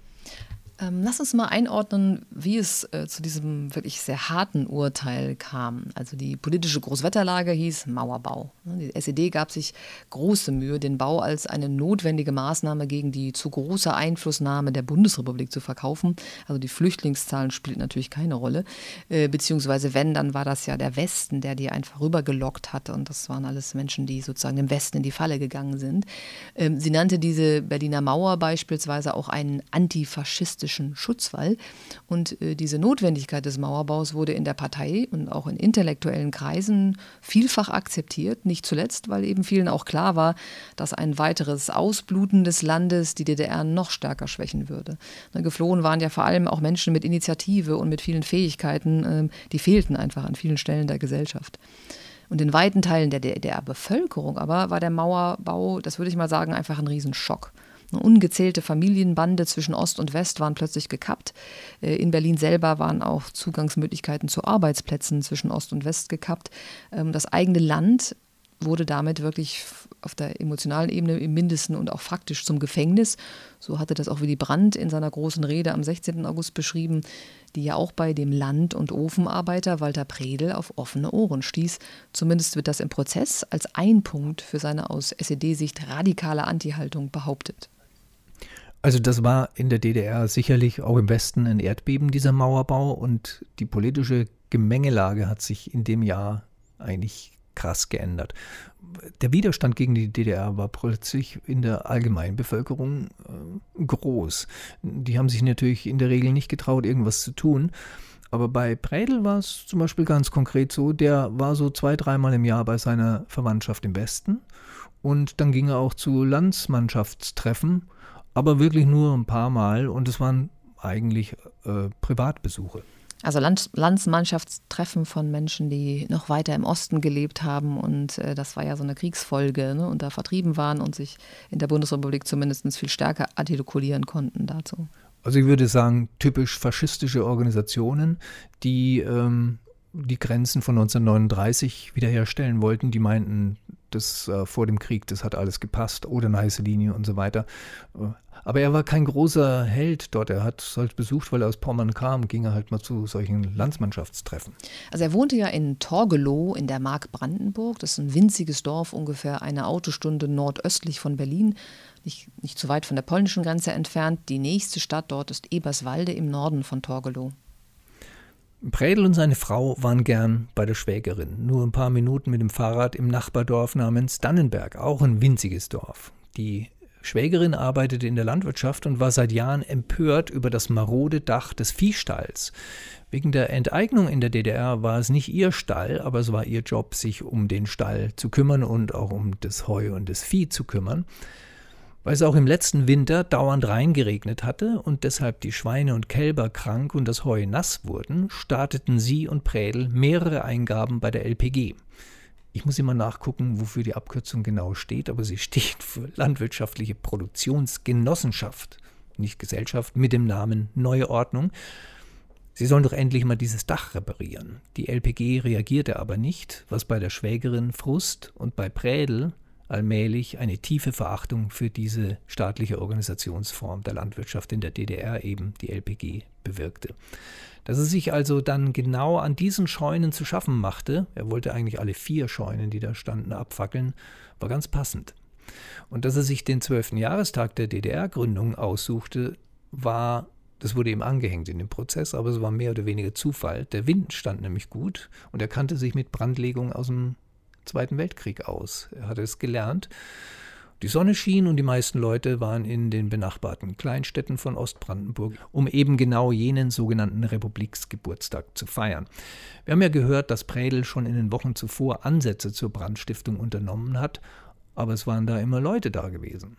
Speaker 3: Ähm, lass uns mal einordnen, wie es äh, zu diesem wirklich sehr harten Urteil kam. Also die politische Großwetterlage hieß Mauerbau. Ne, die SED gab sich große Mühe, den Bau als eine notwendige Maßnahme gegen die zu große Einflussnahme der Bundesrepublik zu verkaufen. Also die Flüchtlingszahlen spielten natürlich keine Rolle. Äh, beziehungsweise wenn, dann war das ja der Westen, der die einfach rübergelockt hatte. Und das waren alles Menschen, die sozusagen im Westen in die Falle gegangen sind. Ähm, sie nannte diese Berliner Mauer beispielsweise auch einen antifaschistischen politischen Schutzwall. Und äh, diese Notwendigkeit des Mauerbaus wurde in der Partei und auch in intellektuellen Kreisen vielfach akzeptiert. Nicht zuletzt, weil eben vielen auch klar war, dass ein weiteres Ausbluten des Landes die DDR noch stärker schwächen würde. Ne, geflohen waren ja vor allem auch Menschen mit Initiative und mit vielen Fähigkeiten, äh, die fehlten einfach an vielen Stellen der Gesellschaft. Und in weiten Teilen der DDR-Bevölkerung aber war der Mauerbau, das würde ich mal sagen, einfach ein Riesenschock. Ungezählte Familienbande zwischen Ost und West waren plötzlich gekappt. Äh, in Berlin selber waren auch Zugangsmöglichkeiten zu Arbeitsplätzen zwischen Ost und West gekappt. Ähm, das eigene Land wurde damit wirklich auf der emotionalen Ebene im Mindesten und auch faktisch zum Gefängnis. So hatte das auch Willy Brandt in seiner großen Rede am 16. August beschrieben, die ja auch bei dem Land- und Ofenarbeiter Walter Predel auf offene Ohren stieß. Zumindest wird das im Prozess als ein Punkt für seine aus SED-Sicht radikale Anti-Haltung behauptet.
Speaker 4: Also das war in der DDR sicherlich auch im Westen ein Erdbeben, dieser Mauerbau. Und die politische Gemengelage hat sich in dem Jahr eigentlich krass geändert. Der Widerstand gegen die DDR war plötzlich in der Allgemeinbevölkerung äh, groß. Die haben sich natürlich in der Regel nicht getraut, irgendwas zu tun. Aber bei Prädel war es zum Beispiel ganz konkret so, der war so zwei, dreimal im Jahr bei seiner Verwandtschaft im Westen und dann ging er auch zu Landsmannschaftstreffen, aber wirklich nur ein paar Mal und es waren eigentlich äh, Privatbesuche.
Speaker 3: Also Land Landsmannschaftstreffen von Menschen, die noch weiter im Osten gelebt haben. Und äh, das war ja so eine Kriegsfolge ne? und da vertrieben waren und sich in der Bundesrepublik zumindest viel stärker artikulieren konnten dazu.
Speaker 4: Also ich würde sagen, typisch faschistische Organisationen, die ähm, die Grenzen von 1939 wiederherstellen wollten. Die meinten, das äh, vor dem Krieg, das hat alles gepasst, oder Neiße Linie und so weiter. Äh, aber er war kein großer Held dort. Er hat es halt besucht, weil er aus Pommern kam, ging er halt mal zu solchen Landsmannschaftstreffen.
Speaker 3: Also er wohnte ja in Torgelow in der Mark Brandenburg. Das ist ein winziges Dorf, ungefähr eine Autostunde nordöstlich von Berlin. Nicht, nicht zu weit von der polnischen Grenze entfernt. Die nächste Stadt dort ist Eberswalde im Norden von Torgelow.
Speaker 4: Prädel und seine Frau waren gern bei der Schwägerin. Nur ein paar Minuten mit dem Fahrrad im Nachbardorf namens Dannenberg, auch ein winziges Dorf. Die Schwägerin arbeitete in der Landwirtschaft und war seit Jahren empört über das marode Dach des Viehstalls. Wegen der Enteignung in der DDR war es nicht ihr Stall, aber es war ihr Job, sich um den Stall zu kümmern und auch um das Heu und das Vieh zu kümmern. Weil es auch im letzten Winter dauernd reingeregnet hatte und deshalb die Schweine und Kälber krank und das Heu nass wurden, starteten sie und Prädel mehrere Eingaben bei der LPG. Ich muss immer nachgucken, wofür die Abkürzung genau steht, aber sie steht für Landwirtschaftliche Produktionsgenossenschaft, nicht Gesellschaft, mit dem Namen Neue Ordnung. Sie sollen doch endlich mal dieses Dach reparieren. Die LPG reagierte aber nicht, was bei der Schwägerin Frust und bei Prädel allmählich eine tiefe Verachtung für diese staatliche Organisationsform der Landwirtschaft in der DDR eben die LPG bewirkte. Dass er sich also dann genau an diesen Scheunen zu schaffen machte, er wollte eigentlich alle vier Scheunen, die da standen, abfackeln, war ganz passend. Und dass er sich den zwölften Jahrestag der DDR-Gründung aussuchte, war, das wurde ihm angehängt in dem Prozess, aber es war mehr oder weniger Zufall. Der Wind stand nämlich gut und er kannte sich mit Brandlegung aus dem Zweiten Weltkrieg aus. Er hatte es gelernt die Sonne schien und die meisten Leute waren in den benachbarten Kleinstädten von Ostbrandenburg, um eben genau jenen sogenannten Republiksgeburtstag zu feiern. Wir haben ja gehört, dass Prädel schon in den Wochen zuvor Ansätze zur Brandstiftung unternommen hat, aber es waren da immer Leute da gewesen.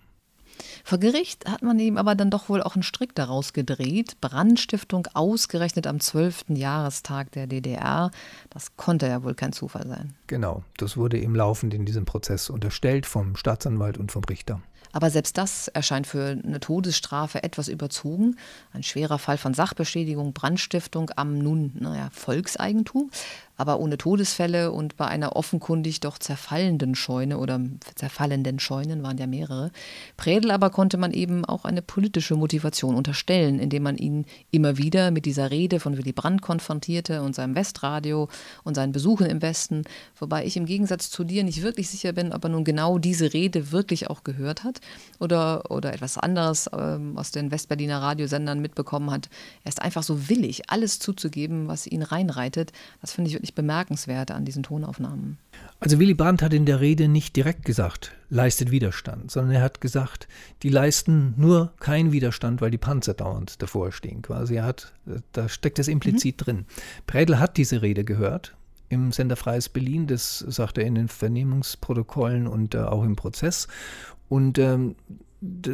Speaker 3: Vor Gericht hat man ihm aber dann doch wohl auch einen Strick daraus gedreht. Brandstiftung ausgerechnet am 12. Jahrestag der DDR. Das konnte ja wohl kein Zufall sein.
Speaker 4: Genau, das wurde ihm laufend in diesem Prozess unterstellt vom Staatsanwalt und vom Richter.
Speaker 3: Aber selbst das erscheint für eine Todesstrafe etwas überzogen. Ein schwerer Fall von Sachbeschädigung, Brandstiftung am nun naja, Volkseigentum aber ohne Todesfälle und bei einer offenkundig doch zerfallenden Scheune oder zerfallenden Scheunen waren ja mehrere. Prädel aber konnte man eben auch eine politische Motivation unterstellen, indem man ihn immer wieder mit dieser Rede von Willy Brandt konfrontierte und seinem Westradio und seinen Besuchen im Westen, wobei ich im Gegensatz zu dir nicht wirklich sicher bin, ob er nun genau diese Rede wirklich auch gehört hat oder, oder etwas anderes ähm, aus den Westberliner Radiosendern mitbekommen hat. Er ist einfach so willig, alles zuzugeben, was ihn reinreitet. Das finde ich wirklich bemerkenswert an diesen Tonaufnahmen.
Speaker 4: Also Willy Brandt hat in der Rede nicht direkt gesagt, leistet Widerstand, sondern er hat gesagt, die leisten nur keinen Widerstand, weil die Panzer dauernd davor stehen. Quasi er hat, da steckt das implizit mhm. drin. Prädel hat diese Rede gehört im Sender Freies Berlin, das sagt er in den Vernehmungsprotokollen und äh, auch im Prozess. Und ähm,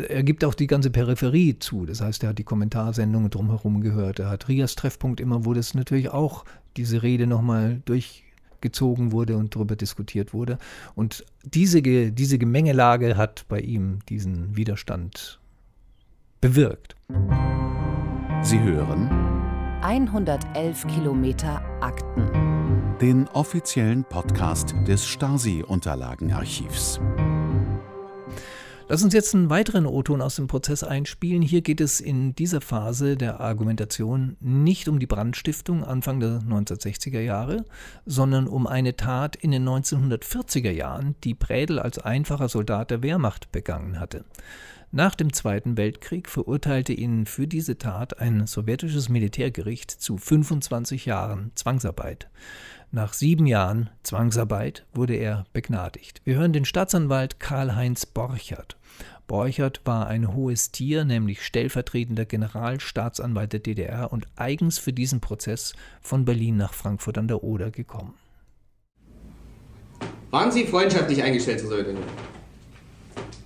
Speaker 4: er gibt auch die ganze Peripherie zu. Das heißt, er hat die Kommentarsendungen drumherum gehört. Er hat Rias Treffpunkt immer, wo das natürlich auch diese Rede nochmal durchgezogen wurde und darüber diskutiert wurde. Und diese, diese Gemengelage hat bei ihm diesen Widerstand bewirkt.
Speaker 1: Sie hören 111 Kilometer Akten.
Speaker 2: den offiziellen Podcast des Stasi-Unterlagenarchivs.
Speaker 4: Lass uns jetzt einen weiteren O-Ton aus dem Prozess einspielen. Hier geht es in dieser Phase der Argumentation nicht um die Brandstiftung Anfang der 1960er Jahre, sondern um eine Tat in den 1940er Jahren, die Prädel als einfacher Soldat der Wehrmacht begangen hatte. Nach dem Zweiten Weltkrieg verurteilte ihn für diese Tat ein sowjetisches Militärgericht zu 25 Jahren Zwangsarbeit. Nach sieben Jahren Zwangsarbeit wurde er begnadigt. Wir hören den Staatsanwalt Karl-Heinz Borchert. Borchert war ein hohes Tier, nämlich stellvertretender Generalstaatsanwalt der DDR und eigens für diesen Prozess von Berlin nach Frankfurt an der Oder gekommen.
Speaker 7: Waren Sie freundschaftlich eingestellt, Herr Sowjetunion?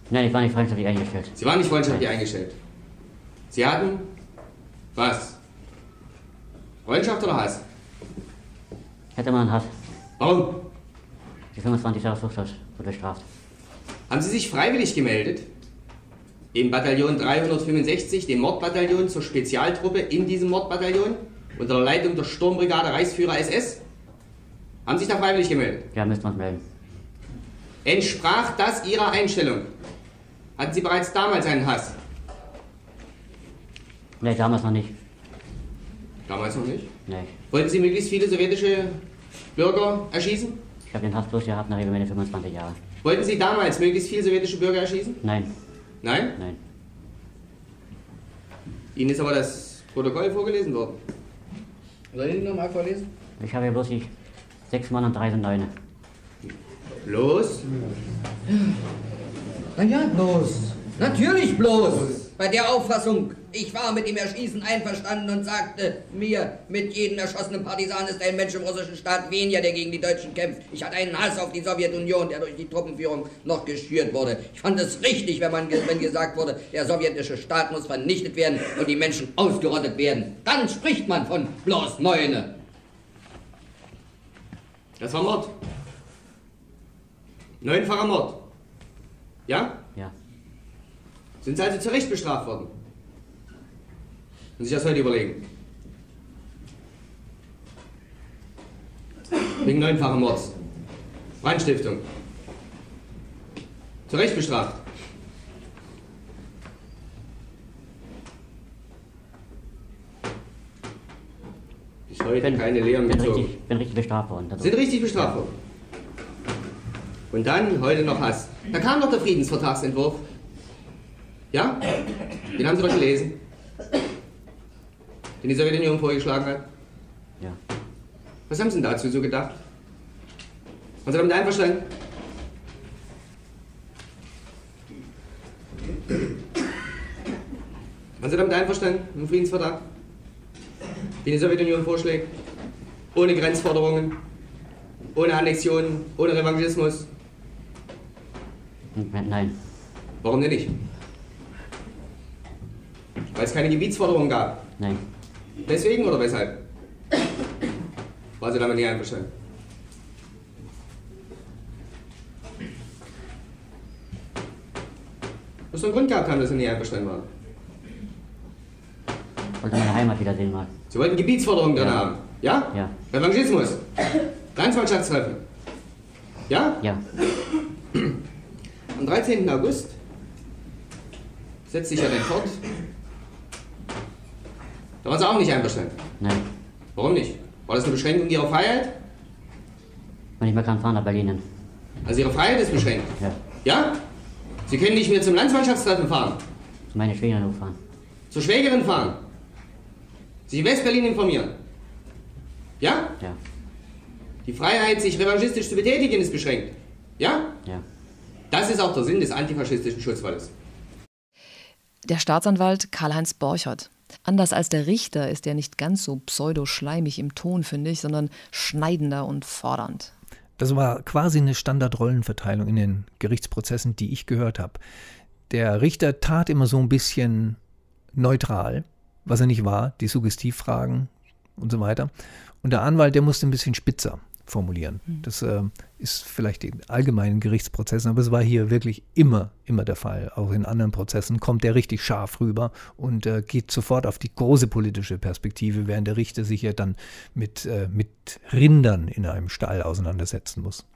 Speaker 6: Nein, ich war nicht freundschaftlich eingestellt.
Speaker 7: Sie waren nicht freundschaftlich eingestellt. Sie hatten was? Freundschaft oder Hass?
Speaker 6: Hätte man hat.
Speaker 7: Warum?
Speaker 6: Die 25 Jahre Zuchthaus wurde bestraft.
Speaker 7: Haben Sie sich freiwillig gemeldet? Im Bataillon 365, dem Mordbataillon zur Spezialtruppe in diesem Mordbataillon unter der Leitung der Sturmbrigade Reichsführer SS? Haben Sie sich da freiwillig gemeldet?
Speaker 6: Ja, müsste man melden.
Speaker 7: Entsprach das Ihrer Einstellung? Hatten Sie bereits damals einen Hass?
Speaker 6: Nee, damals noch nicht.
Speaker 7: Damals noch nicht.
Speaker 6: Nee.
Speaker 7: Wollten Sie möglichst viele sowjetische Bürger erschießen?
Speaker 6: Ich habe den Hass bloß gehabt nach über meine 25 Jahre.
Speaker 7: Wollten Sie damals möglichst viele sowjetische Bürger erschießen?
Speaker 6: Nein,
Speaker 7: Nein?
Speaker 6: nein.
Speaker 7: Ihnen ist aber das Protokoll vorgelesen worden. Soll ich Ihnen nochmal vorlesen?
Speaker 6: Ich habe ja bloß die sechs Mann und drei sind Neune.
Speaker 7: Los.
Speaker 8: Na ja, bloß. Natürlich bloß. Bei der Auffassung, ich war mit dem Erschießen einverstanden und sagte mir, mit jedem erschossenen Partisan ist ein Mensch im russischen Staat weniger, der gegen die Deutschen kämpft. Ich hatte einen Hass auf die Sowjetunion, der durch die Truppenführung noch geschürt wurde. Ich fand es richtig, wenn man wenn gesagt wurde, der sowjetische Staat muss vernichtet werden und die Menschen ausgerottet werden. Dann spricht man von bloß Neune.
Speaker 7: Das war Mord. Neunfacher Mord. Ja? Sind Sie also zu Recht bestraft worden? Und sich das heute überlegen. Wegen neunfachen Mords. Brandstiftung. Zu Recht bestraft. Bis heute
Speaker 6: Bin,
Speaker 7: keine Lehren
Speaker 6: bin,
Speaker 7: gezogen.
Speaker 6: richtig, bin richtig bestraft worden. dadurch.
Speaker 7: Sind richtig bestraft worden. Und dann heute noch Hass. Da kam doch der Friedensvertragsentwurf. Ja? Den haben Sie doch gelesen. Den die Sowjetunion vorgeschlagen hat.
Speaker 6: Ja.
Speaker 7: Was haben Sie denn dazu so gedacht? Waren Sie damit einverstanden? Waren Sie damit einverstanden mit dem Friedensvertrag? Den die Sowjetunion vorschlägt? Ohne Grenzforderungen, ohne Annexionen, ohne Revanchismus.
Speaker 6: Nein.
Speaker 7: Warum denn nicht? Weil es keine Gebietsforderungen gab.
Speaker 6: Nein.
Speaker 7: Deswegen oder weshalb? War sie damit nicht einverstanden? Muss doch einen Grund gehabt haben, dass sie nicht einverstanden waren.
Speaker 6: Wollte meine Heimat wiedersehen mal.
Speaker 7: Sie wollten Gebietsforderungen drin
Speaker 6: Ja.
Speaker 7: haben. Ja?
Speaker 6: Ja.
Speaker 7: Revanchismus. Landsmannschaftstreffen. Ja?
Speaker 6: Ja.
Speaker 7: Am 13. August setzt sich ja dann fort. Da waren sie auch nicht einverstanden.
Speaker 6: Nein.
Speaker 7: Warum nicht? War das eine Beschränkung ihrer Freiheit?
Speaker 6: Und ich mehr kann fahren nach Berlin.
Speaker 7: Also ihre Freiheit ist beschränkt.
Speaker 6: Ja.
Speaker 7: Ja? Sie können nicht mehr zum Landsmannschaftstreffen fahren,
Speaker 6: Zu meiner Schwägerin fahren.
Speaker 7: zur Schwägerin fahren, sich in Westberlin informieren. Ja?
Speaker 6: Ja.
Speaker 7: Die Freiheit, sich revanchistisch zu betätigen, ist beschränkt. Ja?
Speaker 6: Ja.
Speaker 7: Das ist auch der Sinn des antifaschistischen Schutzwaldes.
Speaker 3: Der Staatsanwalt Karl-Heinz Borchert. Anders als der Richter ist er nicht ganz so pseudo-schleimig im Ton, finde ich, sondern schneidender und fordernd.
Speaker 4: Das war quasi eine Standardrollenverteilung in den Gerichtsprozessen, die ich gehört habe. Der Richter tat immer so ein bisschen neutral, was er nicht war, die Suggestivfragen und so weiter. Und der Anwalt, der musste ein bisschen spitzer. Formulieren. Mhm. Das äh, ist vielleicht in allgemeinen Gerichtsprozessen, aber es war hier wirklich immer, immer der Fall. Auch in anderen Prozessen kommt der richtig scharf rüber und äh, geht sofort auf die große politische Perspektive, während der Richter sich ja dann mit, äh, mit Rindern in einem Stall auseinandersetzen muss.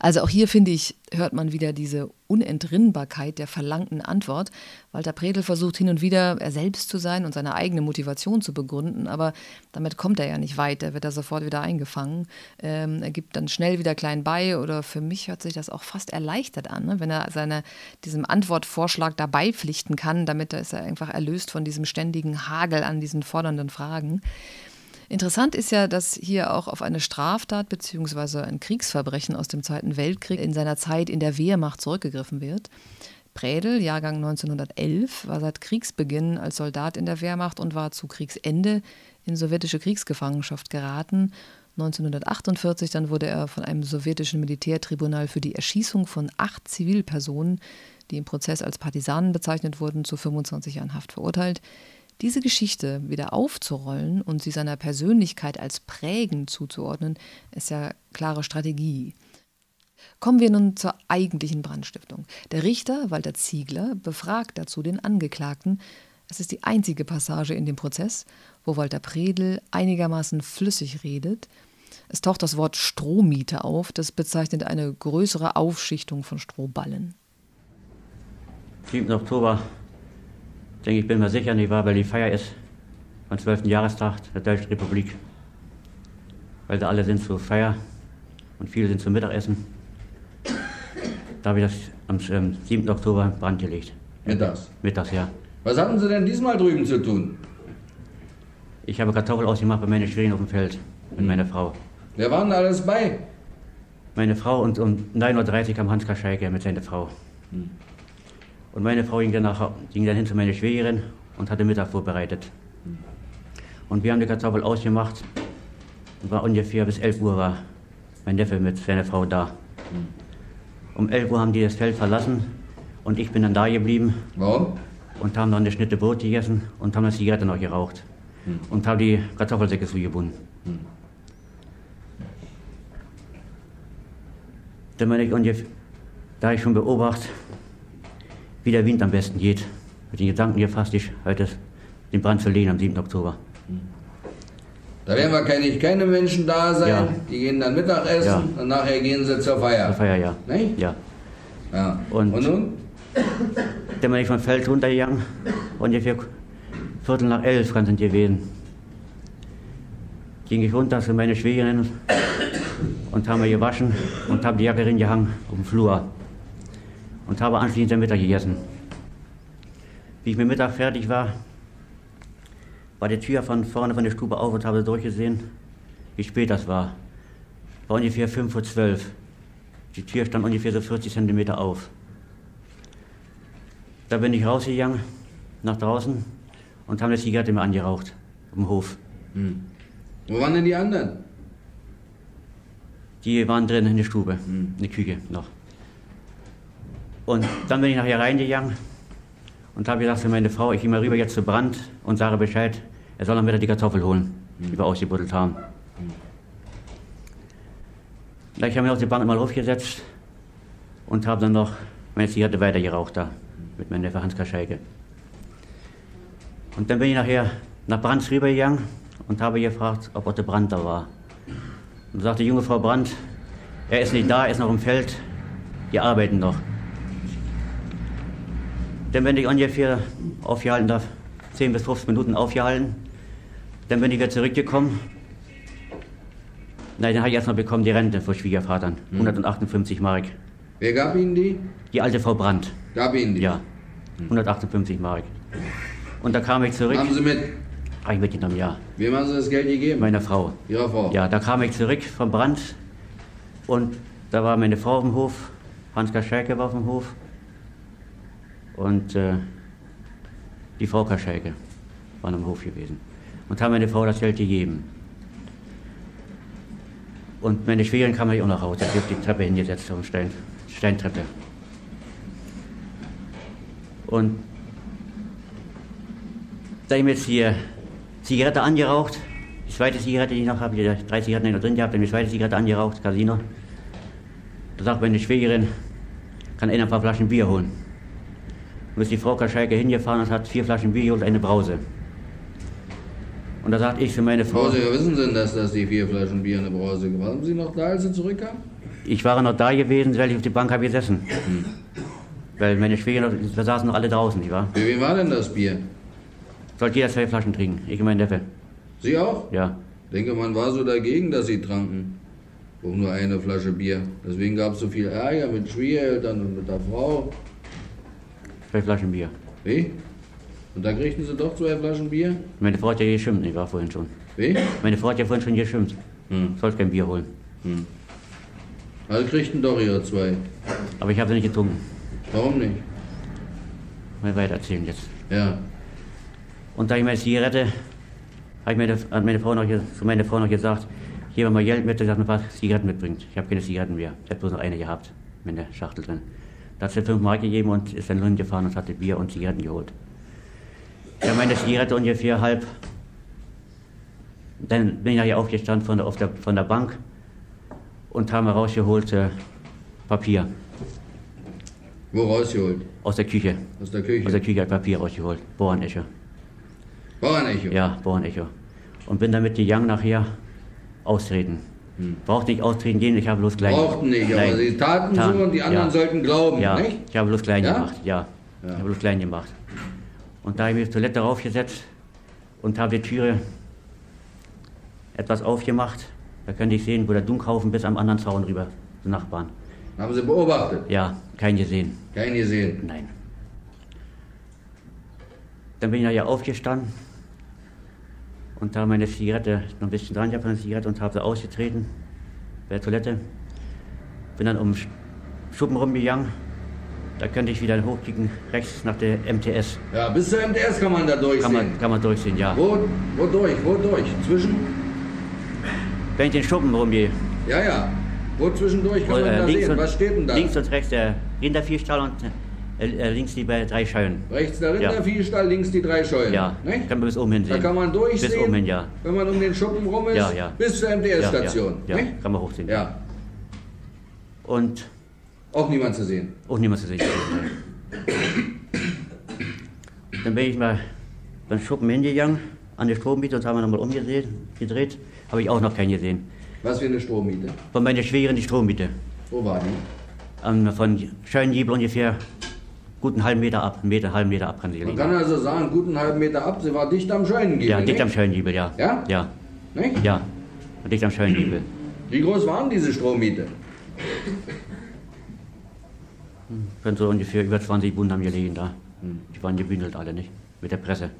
Speaker 3: Also auch hier finde ich, hört man wieder diese Unentrinnbarkeit der verlangten Antwort. Walter Predel versucht hin und wieder, er selbst zu sein und seine eigene Motivation zu begründen, aber damit kommt er ja nicht weit, er wird da sofort wieder eingefangen. Ähm, er gibt dann schnell wieder klein bei oder für mich hört sich das auch fast erleichtert an, ne? wenn er seine, diesem Antwortvorschlag dabei pflichten kann, damit ist er einfach erlöst von diesem ständigen Hagel an diesen fordernden Fragen. Interessant ist ja, dass hier auch auf eine Straftat bzw. ein Kriegsverbrechen aus dem Zweiten Weltkrieg in seiner Zeit in der Wehrmacht zurückgegriffen wird. Prädel, Jahrgang 1911, war seit Kriegsbeginn als Soldat in der Wehrmacht und war zu Kriegsende in sowjetische Kriegsgefangenschaft geraten. 1948 dann wurde er von einem sowjetischen Militärtribunal für die Erschießung von acht Zivilpersonen, die im Prozess als Partisanen bezeichnet wurden, zu 25 Jahren Haft verurteilt. Diese Geschichte wieder aufzurollen und sie seiner Persönlichkeit als prägend zuzuordnen, ist ja klare Strategie. Kommen wir nun zur eigentlichen Brandstiftung. Der Richter Walter Ziegler befragt dazu den Angeklagten. Es ist die einzige Passage in dem Prozess, wo Walter Predel einigermaßen flüssig redet. Es taucht das Wort Strohmiete auf, das bezeichnet eine größere Aufschichtung von Strohballen.
Speaker 6: 7. Oktober denke ich, bin mir sicher nicht wahr, weil die Feier ist am 12. Jahrestag der Deutschen Republik. Weil da alle sind zur Feier und viele sind zum Mittagessen. Da habe ich das am 7. Ähm, Oktober in Brand gelegt.
Speaker 5: Mittags?
Speaker 6: Mittags, ja.
Speaker 5: Was hatten Sie denn diesmal drüben zu tun?
Speaker 6: Ich habe Kartoffel ausgemacht bei meiner Schwägerin auf dem Feld mit hm. meiner Frau.
Speaker 5: Wer waren da alles bei?
Speaker 6: Meine Frau und um 9.30 Uhr kam Hans Kascheike mit seiner Frau. Hm. Und meine Frau ging dann, nach, ging dann hin zu meiner Schwägerin und hatte Mittag vorbereitet. Und wir haben die Kartoffel ausgemacht und war ungefähr bis 11 Uhr war mein Neffe mit seiner Frau da. Um 11 Uhr haben die das Feld verlassen und ich bin dann da geblieben.
Speaker 5: Warum?
Speaker 6: Und haben noch eine Schnitte Brot gegessen und haben eine Zigarette noch geraucht. Hm. Und haben die Kartoffelsäcke zugebunden. Hm. Dann bin ich ungefähr, da ich schon beobachtet, wie der Wind am besten geht. Mit den Gedanken hier fast ich heute den Brand zu lehnen am 7. Oktober.
Speaker 5: Da werden wahrscheinlich keine Menschen da sein. Ja. Die gehen dann Mittagessen ja. und nachher gehen sie zur Feier.
Speaker 6: Zur Feier, ja.
Speaker 5: Nicht?
Speaker 6: Ja.
Speaker 5: ja. Und, und nun?
Speaker 6: Dann bin ich vom Feld runtergegangen. Ungefähr Viertel nach elf kann es gewesen. Ging ich runter zu meiner Schwägerin und haben wir gewaschen und haben die Jacke reingehangen auf dem Flur und habe anschließend den Mittag gegessen. Wie ich mit Mittag fertig war, war die Tür von vorne von der Stube auf und habe durchgesehen, wie spät das war. War ungefähr 5.12 Uhr. Die Tür stand ungefähr so 40 Zentimeter auf. Da bin ich rausgegangen, nach draußen und habe eine Zigarette mir angeraucht, auf dem Hof. Hm.
Speaker 5: Wo waren denn die anderen?
Speaker 6: Die waren drin in der Stube, hm. in der Küche noch. Und dann bin ich nachher reingegangen und habe gesagt zu meiner Frau, ich gehe mal rüber jetzt zu Brand und sage Bescheid, er soll dann wieder die Kartoffel holen, die wir ausgebuddelt haben. Ich habe mich auf die Bank mal aufgesetzt und habe dann noch meine Zigarette weiter geraucht da mit meinem Neffe Hans Kascheike. Und dann bin ich nachher nach Brands rübergegangen und habe gefragt, ob Otto Brandt da war. Und sagte die junge Frau Brandt, er ist nicht da, er ist noch im Feld, die arbeiten noch. Dann bin ich ungefähr aufgehalten, da 10 bis 15 Minuten aufgehalten. Dann bin ich wieder zurückgekommen. Nein, dann habe ich erstmal bekommen die Rente von Schwiegervater, 158 hm. Mark.
Speaker 5: Wer gab Ihnen die?
Speaker 6: Die alte Frau Brandt.
Speaker 5: Gab Ihnen die?
Speaker 6: Ja, 158 Mark. Und da kam ich zurück.
Speaker 5: Haben Sie mit?
Speaker 6: Habe ich mitgenommen, ja.
Speaker 5: Wem haben Sie das Geld gegeben?
Speaker 6: Meiner Frau.
Speaker 5: Ihrer Frau?
Speaker 6: Ja, da kam ich zurück vom Brand und da war meine Frau auf dem Hof, Hans Kaschelke war auf dem Hof und äh, die Frau Kaschelke waren am Hof gewesen und haben meine Frau das Geld gegeben. Und meine Schwägerin kam auch nach Hause, sie hat die Treppe hingesetzt auf Stein, Steintreppe. Und da ich mir jetzt hier Zigarette angeraucht, die zweite Zigarette, die ich noch habe, die drei Zigaretten noch drin gehabt, dann die zweite Zigarette angeraucht, Casino. Da sagt meine Schwägerin, kann einer ein paar Flaschen Bier holen. Und ist die Frau Kaschalke hingefahren und hat vier Flaschen Bier und eine Brause. Und da sagte ich für meine Frau,
Speaker 5: Brause, wissen Sie denn, dass das die vier Flaschen Bier eine Brause Waren Sie noch da, als Sie zurückkamen?
Speaker 6: ich war noch da gewesen, weil ich auf die Bank habe gesessen. Weil meine noch- wir saßen noch alle draußen, nicht wahr?
Speaker 5: Für wen war denn das Bier?
Speaker 6: Sollte jeder zwei Flaschen trinken, ich und mein Neffe.
Speaker 5: Sie auch?
Speaker 6: Ja.
Speaker 5: denke, man war so dagegen, dass Sie tranken. Auch nur eine Flasche Bier. Deswegen gab es so viel Ärger mit Schwiegereltern und mit der Frau.
Speaker 6: Zwei Flaschen Bier.
Speaker 5: Wie? Und da kriegten Sie doch zwei Flaschen Bier?
Speaker 6: Meine Frau hat ja geschimpft, nicht wahr, vorhin schon.
Speaker 5: Wie?
Speaker 6: Meine Frau hat ja vorhin schon geschimpft.
Speaker 5: Hm.
Speaker 6: Sollte kein Bier holen.
Speaker 5: Also kriegten doch Ihre zwei.
Speaker 6: Aber ich habe sie nicht getrunken.
Speaker 5: Warum nicht?
Speaker 6: Mal weiter erzählen jetzt.
Speaker 5: Ja.
Speaker 6: Und da ich meine Zigarette, habe ich meine, hat meine Frau noch, zu meiner Frau noch gesagt, hier mal Geld mit, dass er ein paar Zigaretten mitbringt. Ich habe keine Zigaretten mehr. Ich habe bloß noch eine gehabt, mit der Schachtel drin. Da hat sie fünf Mark gegeben und ist dann hingefahren und hatte Bier und Zigaretten geholt. Ich meine Zigarette ungefähr halb. Dann bin ich nachher aufgestanden von der, auf der, von der Bank und habe rausgeholt äh, Papier
Speaker 5: Wo rausgeholt?
Speaker 6: aus der Küche.
Speaker 5: Aus der Küche?
Speaker 6: Aus der Küche ich Papier rausgeholt. Bauernecho.
Speaker 5: Bauernecho?
Speaker 6: Ja, Bauernecho. Und bin damit gegangen nachher austreten. Braucht nicht austreten gehen, ich habe bloß klein
Speaker 5: Brauchten nicht, aber
Speaker 6: Nein.
Speaker 5: Sie taten
Speaker 6: Tan-
Speaker 5: so und die anderen
Speaker 6: ja.
Speaker 5: sollten glauben,
Speaker 6: Ja,
Speaker 5: nicht?
Speaker 6: ich habe bloß klein
Speaker 5: Ja?
Speaker 6: gemacht, ja. Ich habe bloß klein gemacht. Und da habe ich auf die Toilette raufgesetzt und habe die Türe etwas aufgemacht. Da könnte ich sehen, wo der Dunkhaufen bis am anderen Zaun rüber, die Nachbarn.
Speaker 5: Haben Sie beobachtet?
Speaker 6: Ja, kein gesehen.
Speaker 5: Keinen gesehen.
Speaker 6: Nein. Dann bin ich nachher aufgestanden und habe meine Zigarette noch ein bisschen dran gehabt der Zigarette und habe sie ausgetreten bei der Toilette. Bin dann um Schuppen rumgegangen. Da könnte ich wieder hochkicken, rechts nach der MTS.
Speaker 5: Ja, bis zur MTS kann man da durchsehen.
Speaker 6: Kann man, kann man durchsehen, ja.
Speaker 5: Wo, wo durch? Wo durch? Zwischen?
Speaker 6: Wenn ich den Schuppen rumgehe,
Speaker 5: Ja, ja. Wo zwischendurch kann
Speaker 6: wo,
Speaker 5: man
Speaker 6: äh,
Speaker 5: da sehen?
Speaker 6: und,
Speaker 5: Was steht denn da?
Speaker 6: links und rechts der Rinderviehstall und äh, äh, links die drei Scheunen.
Speaker 5: Rechts der
Speaker 6: Ja.
Speaker 5: Rinderviehstall, links die drei Scheunen.
Speaker 6: Ja,
Speaker 5: Nicht?
Speaker 6: kann man bis oben hin sehen.
Speaker 5: Da kann man durchsehen,
Speaker 6: Bis oben hin, ja.
Speaker 5: wenn man um den Schuppen rum ist,
Speaker 6: Ja, ja.
Speaker 5: bis zur MTS-Station.
Speaker 6: Ja, ja, ja, kann man hochsehen.
Speaker 5: Ja,
Speaker 6: Und
Speaker 5: auch niemand zu sehen.
Speaker 6: Auch niemand zu sehen. Dann bin ich mal beim Schuppen hingegangen, an die Strommiete und haben wir nochmal umgedreht, gedreht. Habe ich auch noch keinen gesehen.
Speaker 5: Was für eine Strommiete?
Speaker 6: Von meiner Schwägerin die Strommiete.
Speaker 5: Wo war die?
Speaker 6: Ähm, von Schönjebel ungefähr gut einen halben Meter ab, einen Meter, halben Meter ab kann sie
Speaker 5: Man
Speaker 6: liegen.
Speaker 5: kann also sagen, guten halben Meter ab, sie war dicht am Scheunengiebel.
Speaker 6: Ja, dicht
Speaker 5: nicht?
Speaker 6: am Schönjebel, ja.
Speaker 5: Ja?
Speaker 6: Ja,
Speaker 5: Nicht?
Speaker 6: ja. Dicht am Schönjebel.
Speaker 5: Wie groß waren diese Strommiete?
Speaker 6: Können so ungefähr über 20 Bunden haben gelegen da. Die waren gebündelt alle, nicht? Mit der Presse.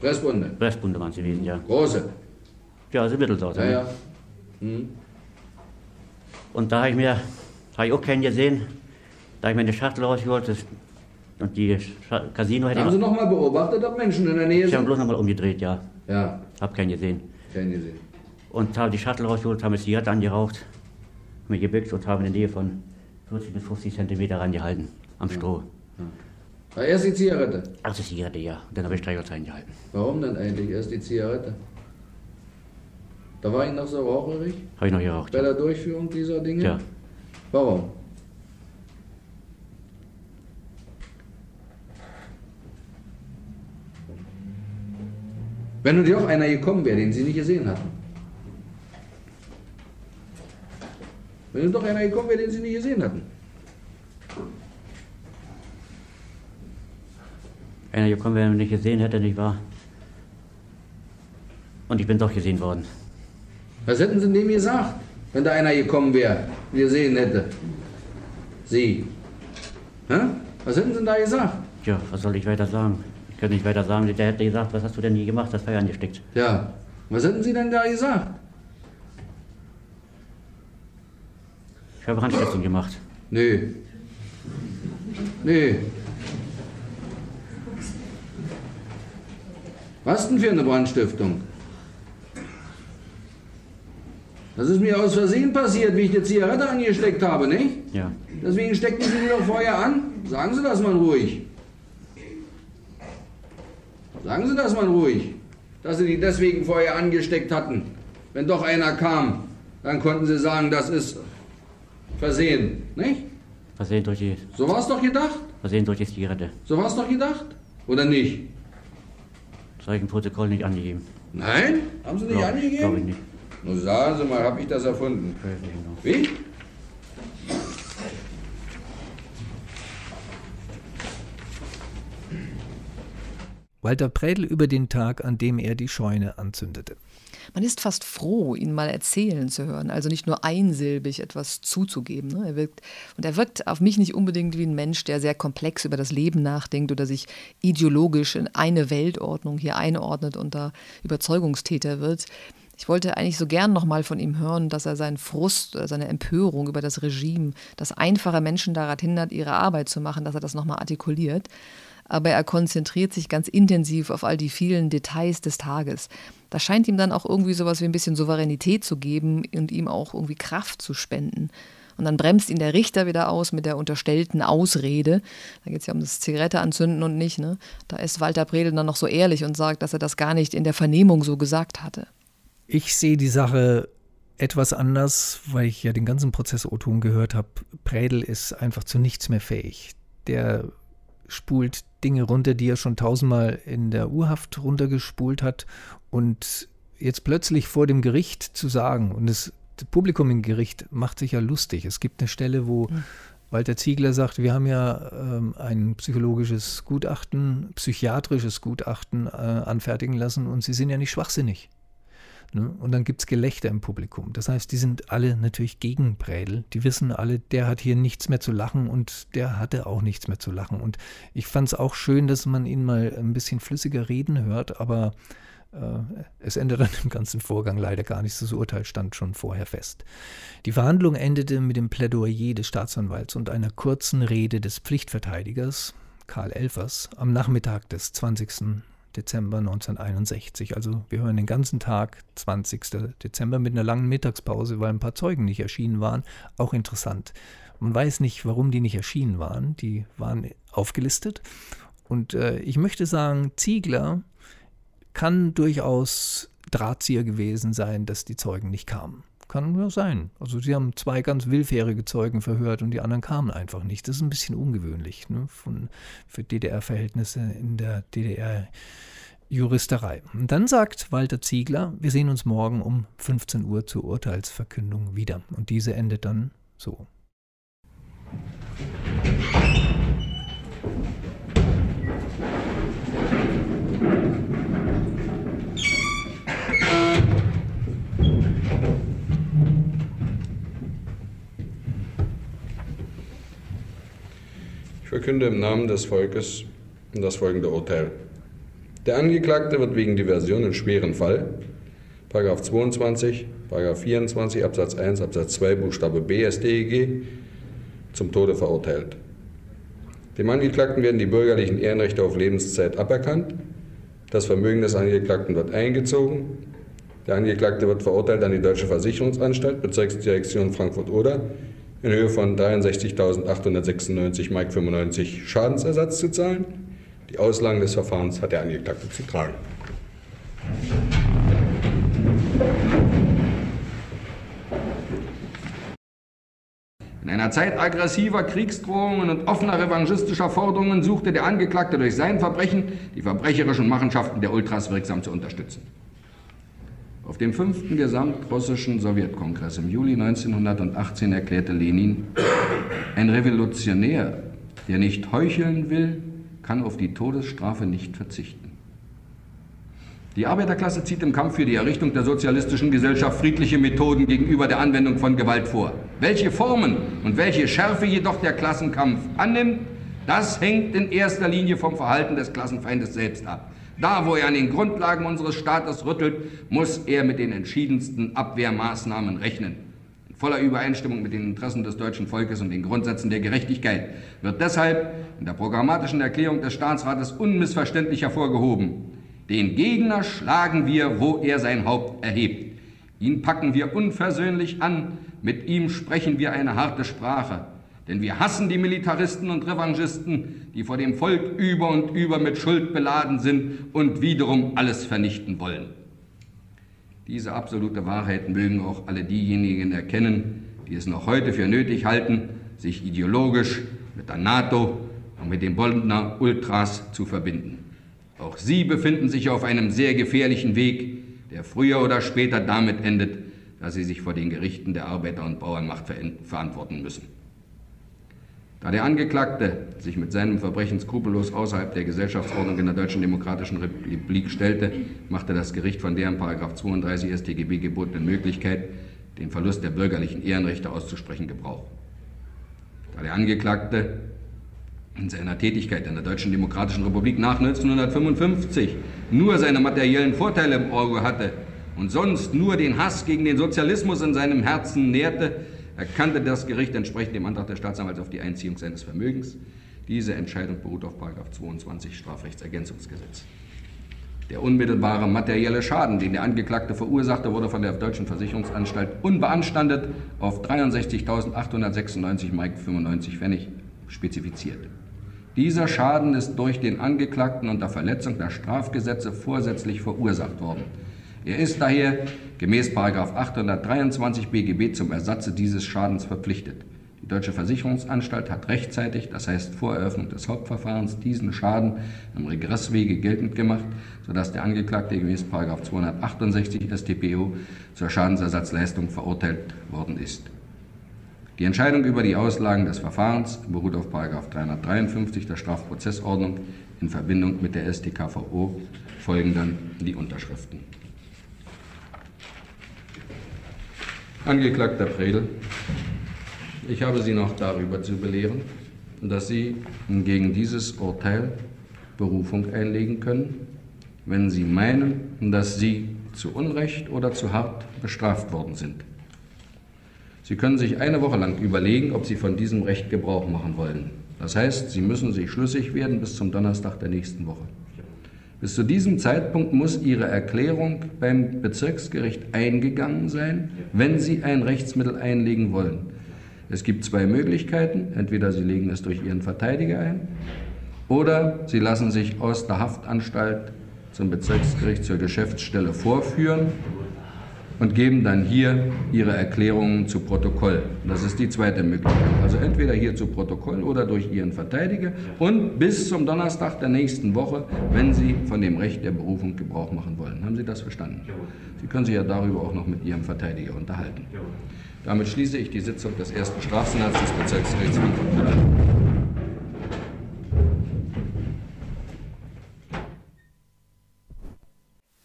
Speaker 5: Pressbunde.
Speaker 6: Pressbunde waren sie gewesen, ja.
Speaker 5: Große.
Speaker 6: Ja, also Mittelsorte.
Speaker 5: Ja,
Speaker 6: ne?
Speaker 5: ja. Hm.
Speaker 6: Und da habe ich mir, habe ich auch keinen gesehen, da habe ich mir eine Schachtel rausgeholt das, und die Scha Casino hätte
Speaker 5: Haben Sie
Speaker 6: ich,
Speaker 5: noch mal beobachtet, ob Menschen in der Nähe
Speaker 6: ich habe
Speaker 5: sind?
Speaker 6: bloß nochmal umgedreht, ja,
Speaker 5: Ja,
Speaker 6: habe keinen gesehen.
Speaker 5: keinen gesehen.
Speaker 6: Und habe die Schachtel rausgeholt, habe eine Zigarette angeraucht, mir gebückt und habe in der Nähe von 40 bis 50 Zentimeter rangehalten, am Stroh.
Speaker 5: Aber erst die Zigarette.
Speaker 6: Ach, die Zigarette, ja. Und dann habe ich Streichholz reingehalten.
Speaker 5: Warum denn eigentlich erst die Zigarette? Da war ich noch so raucherig
Speaker 6: Habe ich noch geraucht.
Speaker 5: bei der Durchführung dieser Dinge?
Speaker 6: Ja.
Speaker 5: Warum? Wenn nun doch einer gekommen wäre, den Sie nicht gesehen hatten. Wenn nun doch einer gekommen wäre, den Sie nicht gesehen hatten.
Speaker 6: Einer gekommen, der mich nicht gesehen hätte, nicht wahr? Und ich bin doch gesehen worden.
Speaker 5: Was hätten Sie dem gesagt, wenn da einer gekommen wäre, gesehen hätte? Sie. Hä? Was hätten Sie denn da gesagt?
Speaker 6: Tja, was soll ich weiter sagen? Ich kann nicht weiter sagen. Der hätte gesagt, was hast du denn nie gemacht? Das Feuer angesteckt.
Speaker 5: Ja. Was hätten Sie denn da gesagt?
Speaker 6: Ich habe Brandstiftung gemacht.
Speaker 5: Nö. Nö. Was denn für eine Brandstiftung? Das ist mir aus Versehen passiert, wie ich die Zigarette angesteckt habe, nicht?
Speaker 6: Ja.
Speaker 5: Deswegen steckten Sie die doch vorher an. Sagen Sie das mal ruhig. Sagen Sie das mal ruhig. dass Sie die deswegen vorher angesteckt hatten. Wenn doch einer kam, dann konnten Sie sagen, das ist Versehen, nicht?
Speaker 6: Versehen durch die,
Speaker 5: So war es doch gedacht.
Speaker 6: Versehen durch die Zigarette.
Speaker 5: So war es doch gedacht. Oder nicht?
Speaker 6: Zeugenprotokoll nicht angegeben.
Speaker 5: Nein? Haben Sie nicht
Speaker 6: Glaub-
Speaker 5: angegeben?
Speaker 6: Glaube ich nicht.
Speaker 5: Nun sagen Sie mal, habe ich das erfunden? Wie?
Speaker 4: Walter Prädel über den Tag, an dem er die Scheune anzündete.
Speaker 3: Man ist fast froh, ihn mal erzählen zu hören, also nicht nur einsilbig etwas zuzugeben. Ne? Er wirkt, und er wirkt auf mich nicht unbedingt wie ein Mensch, der sehr komplex über das Leben nachdenkt oder sich ideologisch in eine Weltordnung hier einordnet und da Überzeugungstäter wird. Ich wollte eigentlich so gern nochmal von ihm hören, dass er seinen Frust seine Empörung über das Regime, das einfache Menschen daran hindert, ihre Arbeit zu machen, dass er das nochmal artikuliert aber er konzentriert sich ganz intensiv auf all die vielen Details des Tages. Das scheint ihm dann auch irgendwie sowas wie ein bisschen Souveränität zu geben und ihm auch irgendwie Kraft zu spenden. Und dann bremst ihn der Richter wieder aus mit der unterstellten Ausrede. Da geht es ja um das Zigarette anzünden und nicht. Ne? Da ist Walter Bredel dann noch so ehrlich und sagt, dass er das gar nicht in der Vernehmung so gesagt hatte.
Speaker 4: Ich sehe die Sache etwas anders, weil ich ja den ganzen Prozess O-Ton gehört habe. Prädel ist einfach zu nichts mehr fähig. Der spult Dinge runter, die er schon tausendmal in der Urhaft runtergespult hat und jetzt plötzlich vor dem Gericht zu sagen, und das, Publikum im Gericht macht sich ja lustig. Es gibt eine Stelle, wo Walter Ziegler sagt, wir haben ja ähm, ein psychologisches Gutachten, psychiatrisches Gutachten äh, anfertigen lassen und sie sind ja nicht schwachsinnig. Ne? Und dann gibt es Gelächter im Publikum. Das heißt, die sind alle natürlich gegen Prädel. Die wissen alle, der hat hier nichts mehr zu lachen und der hatte auch nichts mehr zu lachen. Und ich fand es auch schön, dass man ihn mal ein bisschen flüssiger reden hört, aber äh, es ändert dann im ganzen Vorgang leider gar nichts. Das Urteil stand schon vorher fest. Die Verhandlung endete mit dem Plädoyer des Staatsanwalts und einer kurzen Rede des Pflichtverteidigers, Karl Elfers, am Nachmittag des 20. Dezember 1961. Also wir hören den ganzen Tag, 20. Dezember, mit einer langen Mittagspause, weil ein paar Zeugen nicht erschienen waren. Auch interessant. Man weiß nicht, warum die nicht erschienen waren. Die waren aufgelistet. Und äh, ich möchte sagen, Ziegler kann durchaus Drahtzieher gewesen sein, dass die Zeugen nicht kamen. Kann nur sein. Also sie haben zwei ganz willfährige Zeugen verhört und die anderen kamen einfach nicht. Das ist ein bisschen ungewöhnlich ne, von, für DDR-Verhältnisse in der DDR-Juristerei. Und dann sagt Walter Ziegler, wir sehen uns morgen um 15 Uhr zur Urteilsverkündung wieder. Und diese endet dann so.
Speaker 5: Ich verkünde im Namen des Volkes das folgende Urteil. Der Angeklagte wird wegen Diversion in schweren Fall, Paragraph 22, Paragraph 24 Absatz 1 Absatz 2 Buchstabe B StEG zum Tode verurteilt. Dem Angeklagten werden die bürgerlichen Ehrenrechte auf Lebenszeit aberkannt. Das Vermögen des Angeklagten wird eingezogen. Der Angeklagte wird verurteilt an die Deutsche Versicherungsanstalt, Bezirksdirektion Frankfurt-Oder, in Höhe von 63.896 Mark 95 Schadensersatz zu zahlen. Die Auslagen des Verfahrens hat der Angeklagte zu tragen. In einer Zeit aggressiver Kriegsdrohungen und offener revanchistischer Forderungen suchte der Angeklagte durch sein Verbrechen die verbrecherischen Machenschaften der Ultras wirksam zu unterstützen. Dem fünften Gesamtrussischen Sowjetkongress im Juli 1918 erklärte Lenin, ein Revolutionär, der nicht heucheln will, kann auf die Todesstrafe nicht verzichten. Die Arbeiterklasse zieht im Kampf für die Errichtung der sozialistischen Gesellschaft friedliche Methoden gegenüber der Anwendung von Gewalt vor. Welche Formen und welche Schärfe jedoch der Klassenkampf annimmt, das hängt in erster Linie vom Verhalten des Klassenfeindes selbst ab. Da, wo er an den Grundlagen unseres Staates rüttelt, muss er mit den entschiedensten Abwehrmaßnahmen rechnen. In voller Übereinstimmung mit den Interessen des deutschen Volkes und den Grundsätzen der Gerechtigkeit wird deshalb in der programmatischen Erklärung des Staatsrates unmissverständlich hervorgehoben. Den Gegner schlagen wir, wo er sein Haupt erhebt. Ihn packen wir unversöhnlich an, mit ihm sprechen wir eine harte Sprache. Denn wir hassen die Militaristen und Revanchisten, die vor dem Volk über und über mit Schuld beladen sind und wiederum alles vernichten wollen. Diese absolute Wahrheit mögen auch alle diejenigen erkennen, die es noch heute für nötig halten, sich ideologisch mit der NATO und mit den Bonner Ultras zu verbinden. Auch sie befinden sich auf einem sehr gefährlichen Weg, der früher oder später damit endet, dass sie sich vor den Gerichten der Arbeiter- und Bauernmacht verantworten müssen. Da der Angeklagte sich mit seinem Verbrechen skrupellos außerhalb der Gesellschaftsordnung in der Deutschen Demokratischen Republik stellte, machte das Gericht von der in 32 StGB gebotenen Möglichkeit, den Verlust der bürgerlichen Ehrenrechte auszusprechen, Gebrauch. Da der Angeklagte in seiner Tätigkeit in der Deutschen Demokratischen Republik nach 1955 nur seine materiellen Vorteile im Auge hatte und sonst nur den Hass gegen den Sozialismus in seinem Herzen nährte, erkannte das Gericht entsprechend dem Antrag des Staatsanwalts auf die Einziehung seines Vermögens. Diese Entscheidung beruht auf 22 Strafrechtsergänzungsgesetz. Der unmittelbare materielle Schaden, den der Angeklagte verursachte, wurde von der Deutschen Versicherungsanstalt unbeanstandet auf 63.896,95 Mark Pfennig spezifiziert. Dieser Schaden ist durch den Angeklagten unter Verletzung der Strafgesetze vorsätzlich verursacht worden. Er ist daher gemäß 823 BGB zum Ersatze dieses Schadens verpflichtet. Die Deutsche Versicherungsanstalt hat rechtzeitig, das heißt vor Eröffnung des Hauptverfahrens, diesen Schaden im Regresswege geltend gemacht, sodass der Angeklagte gemäß 268 StPO zur Schadensersatzleistung verurteilt worden ist. Die Entscheidung über die Auslagen des Verfahrens beruht auf 353 der Strafprozessordnung. In Verbindung mit der StKVO folgen dann die Unterschriften. Angeklagter Predel, ich habe Sie noch darüber zu belehren, dass Sie gegen dieses Urteil Berufung einlegen können, wenn Sie meinen, dass Sie zu Unrecht oder zu hart bestraft worden sind. Sie können sich eine Woche lang überlegen, ob Sie von diesem Recht Gebrauch machen wollen. Das heißt, Sie müssen sich schlüssig werden bis zum Donnerstag der nächsten Woche. Bis zu diesem Zeitpunkt muss Ihre Erklärung beim Bezirksgericht eingegangen sein, wenn Sie ein Rechtsmittel einlegen wollen. Es gibt zwei Möglichkeiten. Entweder Sie legen es durch Ihren Verteidiger ein oder Sie lassen sich aus der Haftanstalt zum Bezirksgericht zur Geschäftsstelle vorführen und geben dann hier ihre Erklärungen zu Protokoll. Das ist die zweite Möglichkeit. Also entweder hier zu Protokoll oder durch Ihren Verteidiger und bis zum Donnerstag der nächsten Woche, wenn Sie von dem Recht der Berufung Gebrauch machen wollen. Haben Sie das verstanden? Sie können sich ja darüber auch noch mit Ihrem Verteidiger unterhalten. Damit schließe ich die Sitzung des ersten Strafsenats des Bezirksgerichts Frankfurt an.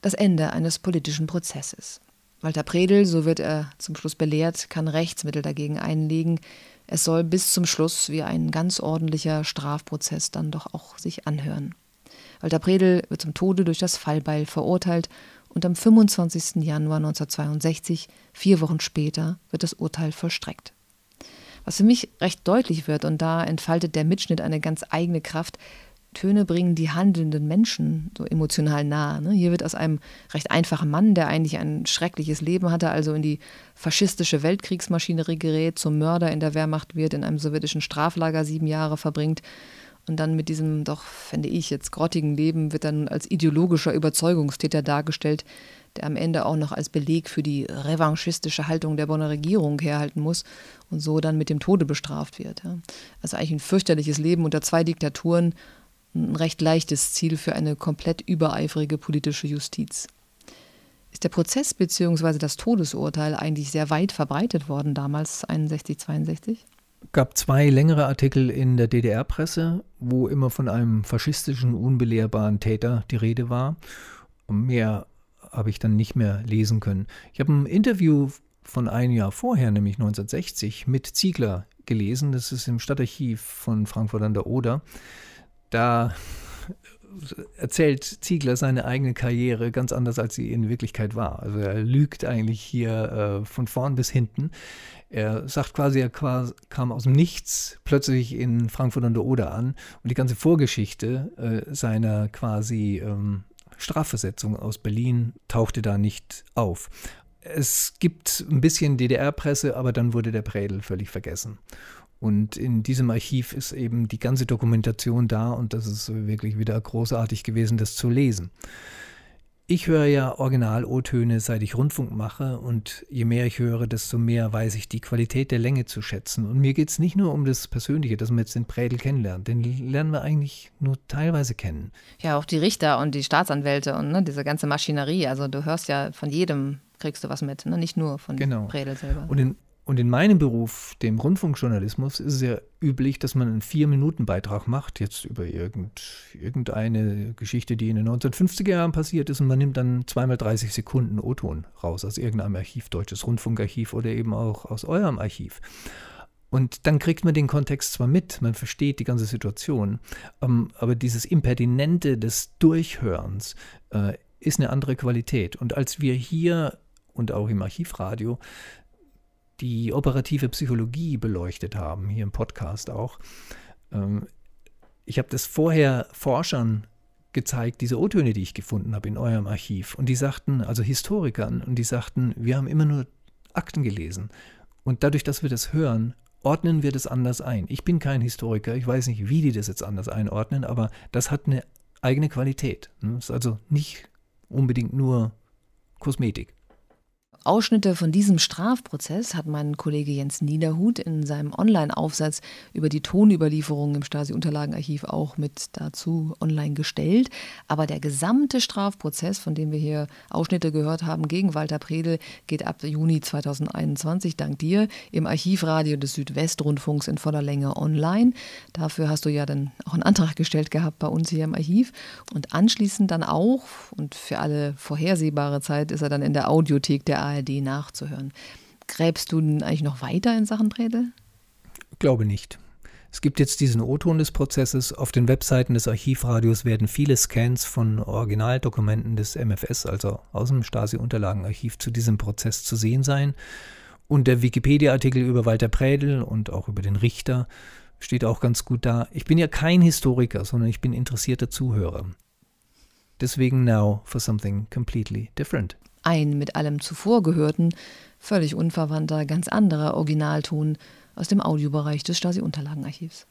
Speaker 3: Das Ende eines politischen Prozesses. Walter Predel, so wird er zum Schluss belehrt, kann Rechtsmittel dagegen einlegen. Es soll bis zum Schluss wie ein ganz ordentlicher Strafprozess dann doch auch sich anhören. Walter Predel wird zum Tode durch das Fallbeil verurteilt und am 25. Januar 1962, vier Wochen später, wird das Urteil vollstreckt. Was für mich recht deutlich wird, und da entfaltet der Mitschnitt eine ganz eigene Kraft, Töne bringen die handelnden Menschen so emotional nahe. Ne? Hier wird aus einem recht einfachen Mann, der eigentlich ein schreckliches Leben hatte, also in die faschistische Weltkriegsmaschinerie gerät, zum Mörder in der Wehrmacht wird, in einem sowjetischen Straflager sieben Jahre verbringt und dann mit diesem doch, finde ich, jetzt grottigen Leben wird dann als ideologischer Überzeugungstäter dargestellt, der am Ende auch noch als Beleg für die revanchistische Haltung der Bonner Regierung herhalten muss und so dann mit dem Tode bestraft wird. Also eigentlich ein fürchterliches Leben unter zwei Diktaturen ein recht leichtes Ziel für eine komplett übereifrige politische Justiz. Ist der Prozess bzw. das Todesurteil eigentlich sehr weit verbreitet worden damals, 61, 62?
Speaker 4: gab zwei längere Artikel in der DDR-Presse, wo immer von einem faschistischen, unbelehrbaren Täter die Rede war. Mehr habe ich dann nicht mehr lesen können. Ich habe ein Interview von einem Jahr vorher, nämlich 1960, mit Ziegler gelesen. Das ist im Stadtarchiv von Frankfurt an der Oder da erzählt Ziegler seine eigene Karriere ganz anders, als sie in Wirklichkeit war. Also er lügt eigentlich hier äh, von vorn bis hinten. Er sagt quasi, er kam aus dem Nichts plötzlich in Frankfurt an der Oder an und die ganze Vorgeschichte äh, seiner quasi ähm, Strafversetzung aus Berlin tauchte da nicht auf. es gibt ein bisschen DDR-Presse, aber dann wurde der Prädel völlig vergessen. Und in diesem Archiv ist eben die ganze Dokumentation da und das ist wirklich wieder großartig gewesen, das zu lesen. Ich höre ja Original-O-Töne, seit ich Rundfunk mache und je mehr ich höre, desto mehr weiß ich die Qualität der Länge zu schätzen. Und mir geht es nicht nur um das Persönliche, dass man jetzt den Prädel kennenlernt, den lernen wir eigentlich nur teilweise kennen.
Speaker 3: Ja, auch die Richter und die Staatsanwälte und ne, diese ganze Maschinerie, also du hörst ja von jedem, kriegst du was mit, ne? nicht nur von genau. Prädel selber.
Speaker 4: Und in und in meinem Beruf, dem Rundfunkjournalismus, ist es ja üblich, dass man einen Vier-Minuten-Beitrag macht, jetzt über irgend, irgendeine Geschichte, die in den 1950er Jahren passiert ist, und man nimmt dann zweimal 30 Sekunden O-Ton raus aus irgendeinem Archiv, Deutsches Rundfunkarchiv oder eben auch aus eurem Archiv. Und dann kriegt man den Kontext zwar mit, man versteht die ganze Situation, ähm, aber dieses Impertinente des Durchhörens äh, ist eine andere Qualität. Und als wir hier und auch im Archivradio die operative Psychologie beleuchtet haben, hier im Podcast auch. Ähm, ich habe das vorher Forschern gezeigt, diese O-Töne, die ich gefunden habe in eurem Archiv. Und die sagten, also Historikern, und die sagten, wir haben immer nur Akten gelesen. Und dadurch, dass wir das hören, ordnen wir das anders ein. Ich bin kein Historiker, ich weiß nicht, wie die das jetzt anders einordnen, aber das hat eine eigene Qualität. Es ist also nicht unbedingt nur Kosmetik.
Speaker 3: Ausschnitte von diesem Strafprozess hat mein Kollege Jens Niederhut in seinem Online-Aufsatz über die Tonüberlieferungen im Stasi-Unterlagenarchiv auch mit dazu online gestellt. Aber der gesamte Strafprozess, von dem wir hier Ausschnitte gehört haben gegen Walter Predel, geht ab Juni 2021 dank dir im Archivradio des Südwestrundfunks in voller Länge online. Dafür hast du ja dann auch einen Antrag gestellt gehabt bei uns hier im Archiv. Und anschließend dann auch, und für alle vorhersehbare Zeit ist er dann in der Audiothek der ARD ARD nachzuhören. Gräbst du denn eigentlich noch weiter in Sachen Prädel?
Speaker 4: Glaube nicht. Es gibt jetzt diesen O-Ton des Prozesses. Auf den Webseiten des Archivradios werden viele Scans von Originaldokumenten des MFS, also aus dem Stasi-Unterlagenarchiv, zu diesem Prozess zu sehen sein. Und der Wikipedia-Artikel über Walter Prädel und auch über den Richter steht auch ganz gut da. Ich bin ja kein Historiker, sondern ich bin interessierter Zuhörer. Deswegen now for something completely different
Speaker 3: ein mit allem zuvor gehörten, völlig unverwandter, ganz anderer Originalton aus dem Audiobereich des Stasi-Unterlagenarchivs.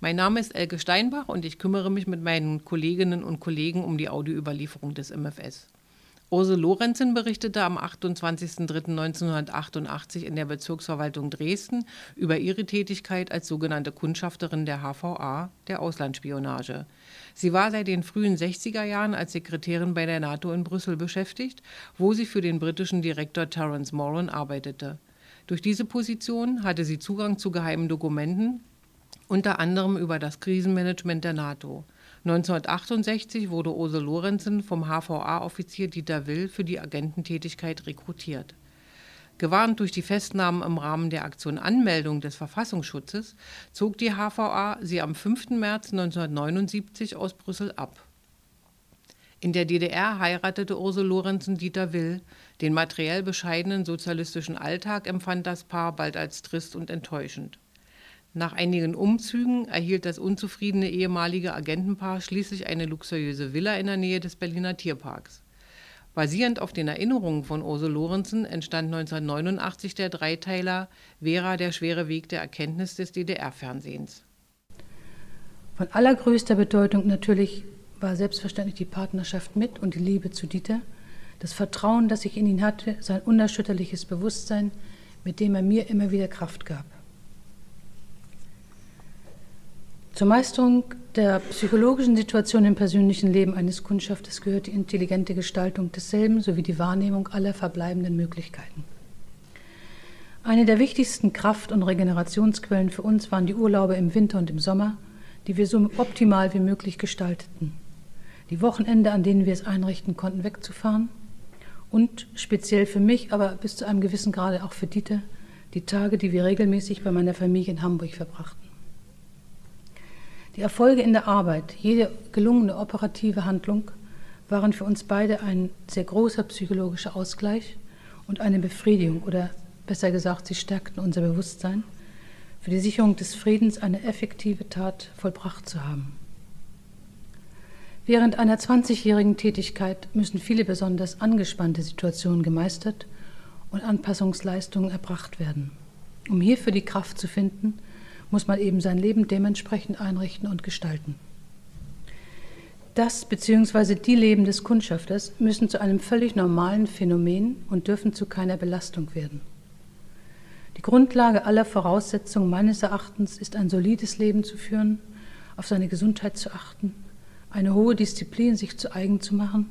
Speaker 9: Mein Name ist Elke Steinbach und ich kümmere mich mit meinen Kolleginnen und Kollegen um die Audioüberlieferung des MFS. Ursel Lorenzen berichtete am 28.03.1988 in der Bezirksverwaltung Dresden über ihre Tätigkeit als sogenannte Kundschafterin der HVA, der Auslandsspionage. Sie war seit den frühen 60er Jahren als Sekretärin bei der NATO in Brüssel beschäftigt, wo sie für den britischen Direktor Terence Moran arbeitete. Durch diese Position hatte sie Zugang zu geheimen Dokumenten, unter anderem über das Krisenmanagement der NATO. 1968 wurde Ose Lorenzen vom HVA-Offizier Dieter Will für die Agententätigkeit rekrutiert. Gewarnt durch die Festnahmen im Rahmen der Aktion Anmeldung des Verfassungsschutzes zog die HVA sie am 5. März 1979 aus Brüssel ab. In der DDR heiratete Ursel Lorenzen Dieter Will. Den materiell bescheidenen sozialistischen Alltag empfand das Paar bald als trist und enttäuschend. Nach einigen Umzügen erhielt das unzufriedene ehemalige Agentenpaar schließlich eine luxuriöse Villa in der Nähe des Berliner Tierparks. Basierend auf den Erinnerungen von Ursel Lorenzen entstand 1989 der Dreiteiler Vera, der schwere Weg der Erkenntnis des DDR-Fernsehens.
Speaker 10: Von allergrößter Bedeutung natürlich war selbstverständlich die Partnerschaft mit und die Liebe zu Dieter, das Vertrauen, das ich in ihn hatte, sein unerschütterliches Bewusstsein, mit dem er mir immer wieder Kraft gab. Zur Meisterung der psychologischen Situation im persönlichen Leben eines Kundschafters gehört die intelligente Gestaltung desselben sowie die Wahrnehmung aller verbleibenden Möglichkeiten. Eine der wichtigsten Kraft- und Regenerationsquellen für uns waren die Urlaube im Winter und im Sommer, die wir so optimal wie möglich gestalteten. Die Wochenende, an denen wir es einrichten konnten, wegzufahren und speziell für mich, aber bis zu einem gewissen Grade auch für Dieter, die Tage, die wir regelmäßig bei meiner Familie in Hamburg verbrachten. Die Erfolge in der Arbeit, jede gelungene operative Handlung waren für uns beide ein sehr großer psychologischer Ausgleich und eine Befriedigung oder besser gesagt, sie stärkten unser Bewusstsein, für die Sicherung des Friedens eine effektive Tat vollbracht zu haben. Während einer 20-jährigen Tätigkeit müssen viele besonders angespannte Situationen gemeistert und Anpassungsleistungen erbracht werden. Um hierfür die Kraft zu finden, muss man eben sein Leben dementsprechend einrichten und gestalten. Das bzw. die Leben des Kundschafters müssen zu einem völlig normalen Phänomen und dürfen zu keiner Belastung werden. Die Grundlage aller Voraussetzungen meines Erachtens ist ein solides Leben zu führen, auf seine Gesundheit zu achten, eine hohe Disziplin sich zu eigen zu machen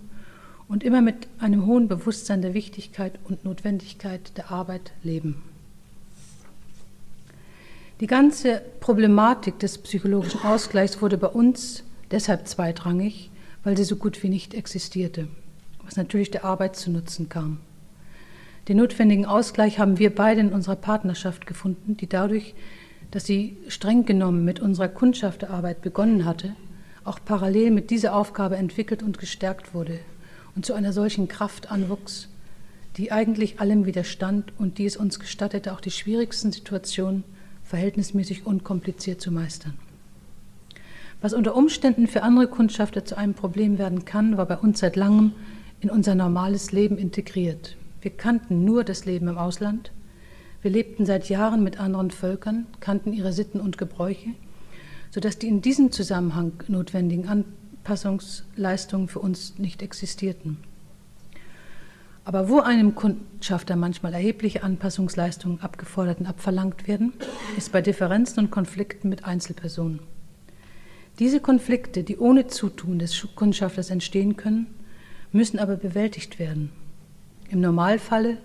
Speaker 10: und immer mit einem hohen Bewusstsein der Wichtigkeit und Notwendigkeit der Arbeit leben. Die ganze Problematik des psychologischen Ausgleichs wurde bei uns deshalb zweitrangig, weil sie so gut wie nicht existierte, was natürlich der Arbeit zu Nutzen kam. Den notwendigen Ausgleich haben wir beide in unserer Partnerschaft gefunden, die dadurch, dass sie streng genommen mit unserer Kundschafterarbeit begonnen hatte, auch parallel mit dieser Aufgabe entwickelt und gestärkt wurde und zu einer solchen Kraft anwuchs, die eigentlich allem widerstand und die es uns gestattete, auch die schwierigsten Situationen verhältnismäßig unkompliziert zu meistern. Was unter Umständen für andere Kundschafter zu einem Problem werden kann, war bei uns seit langem in unser normales Leben integriert. Wir kannten nur das Leben im Ausland. Wir lebten seit Jahren mit anderen Völkern, kannten ihre Sitten und Gebräuche sodass die in diesem Zusammenhang notwendigen Anpassungsleistungen für uns nicht existierten. Aber wo einem Kundschafter manchmal erhebliche Anpassungsleistungen abgefordert und abverlangt werden, ist bei Differenzen und Konflikten mit Einzelpersonen. Diese Konflikte, die ohne Zutun des Kundschafters entstehen können, müssen aber bewältigt werden. Im Normalfalle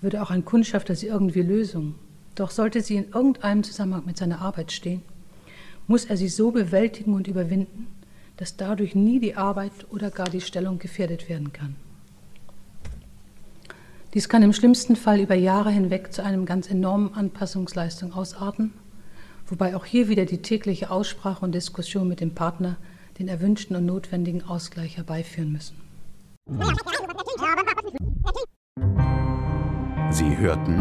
Speaker 10: würde auch ein Kundschafter sie irgendwie lösen. Doch sollte sie in irgendeinem Zusammenhang mit seiner Arbeit stehen, muss er sie so bewältigen und überwinden, dass dadurch nie die Arbeit oder gar die Stellung gefährdet werden kann. Dies kann im schlimmsten Fall über Jahre hinweg zu einem ganz enormen Anpassungsleistung ausarten, wobei auch hier wieder die tägliche Aussprache und Diskussion mit dem Partner den erwünschten und notwendigen Ausgleich herbeiführen müssen.
Speaker 2: Sie hörten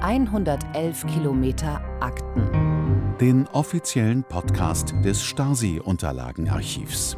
Speaker 1: 111 Kilometer Akten
Speaker 2: den offiziellen Podcast des Stasi-Unterlagenarchivs.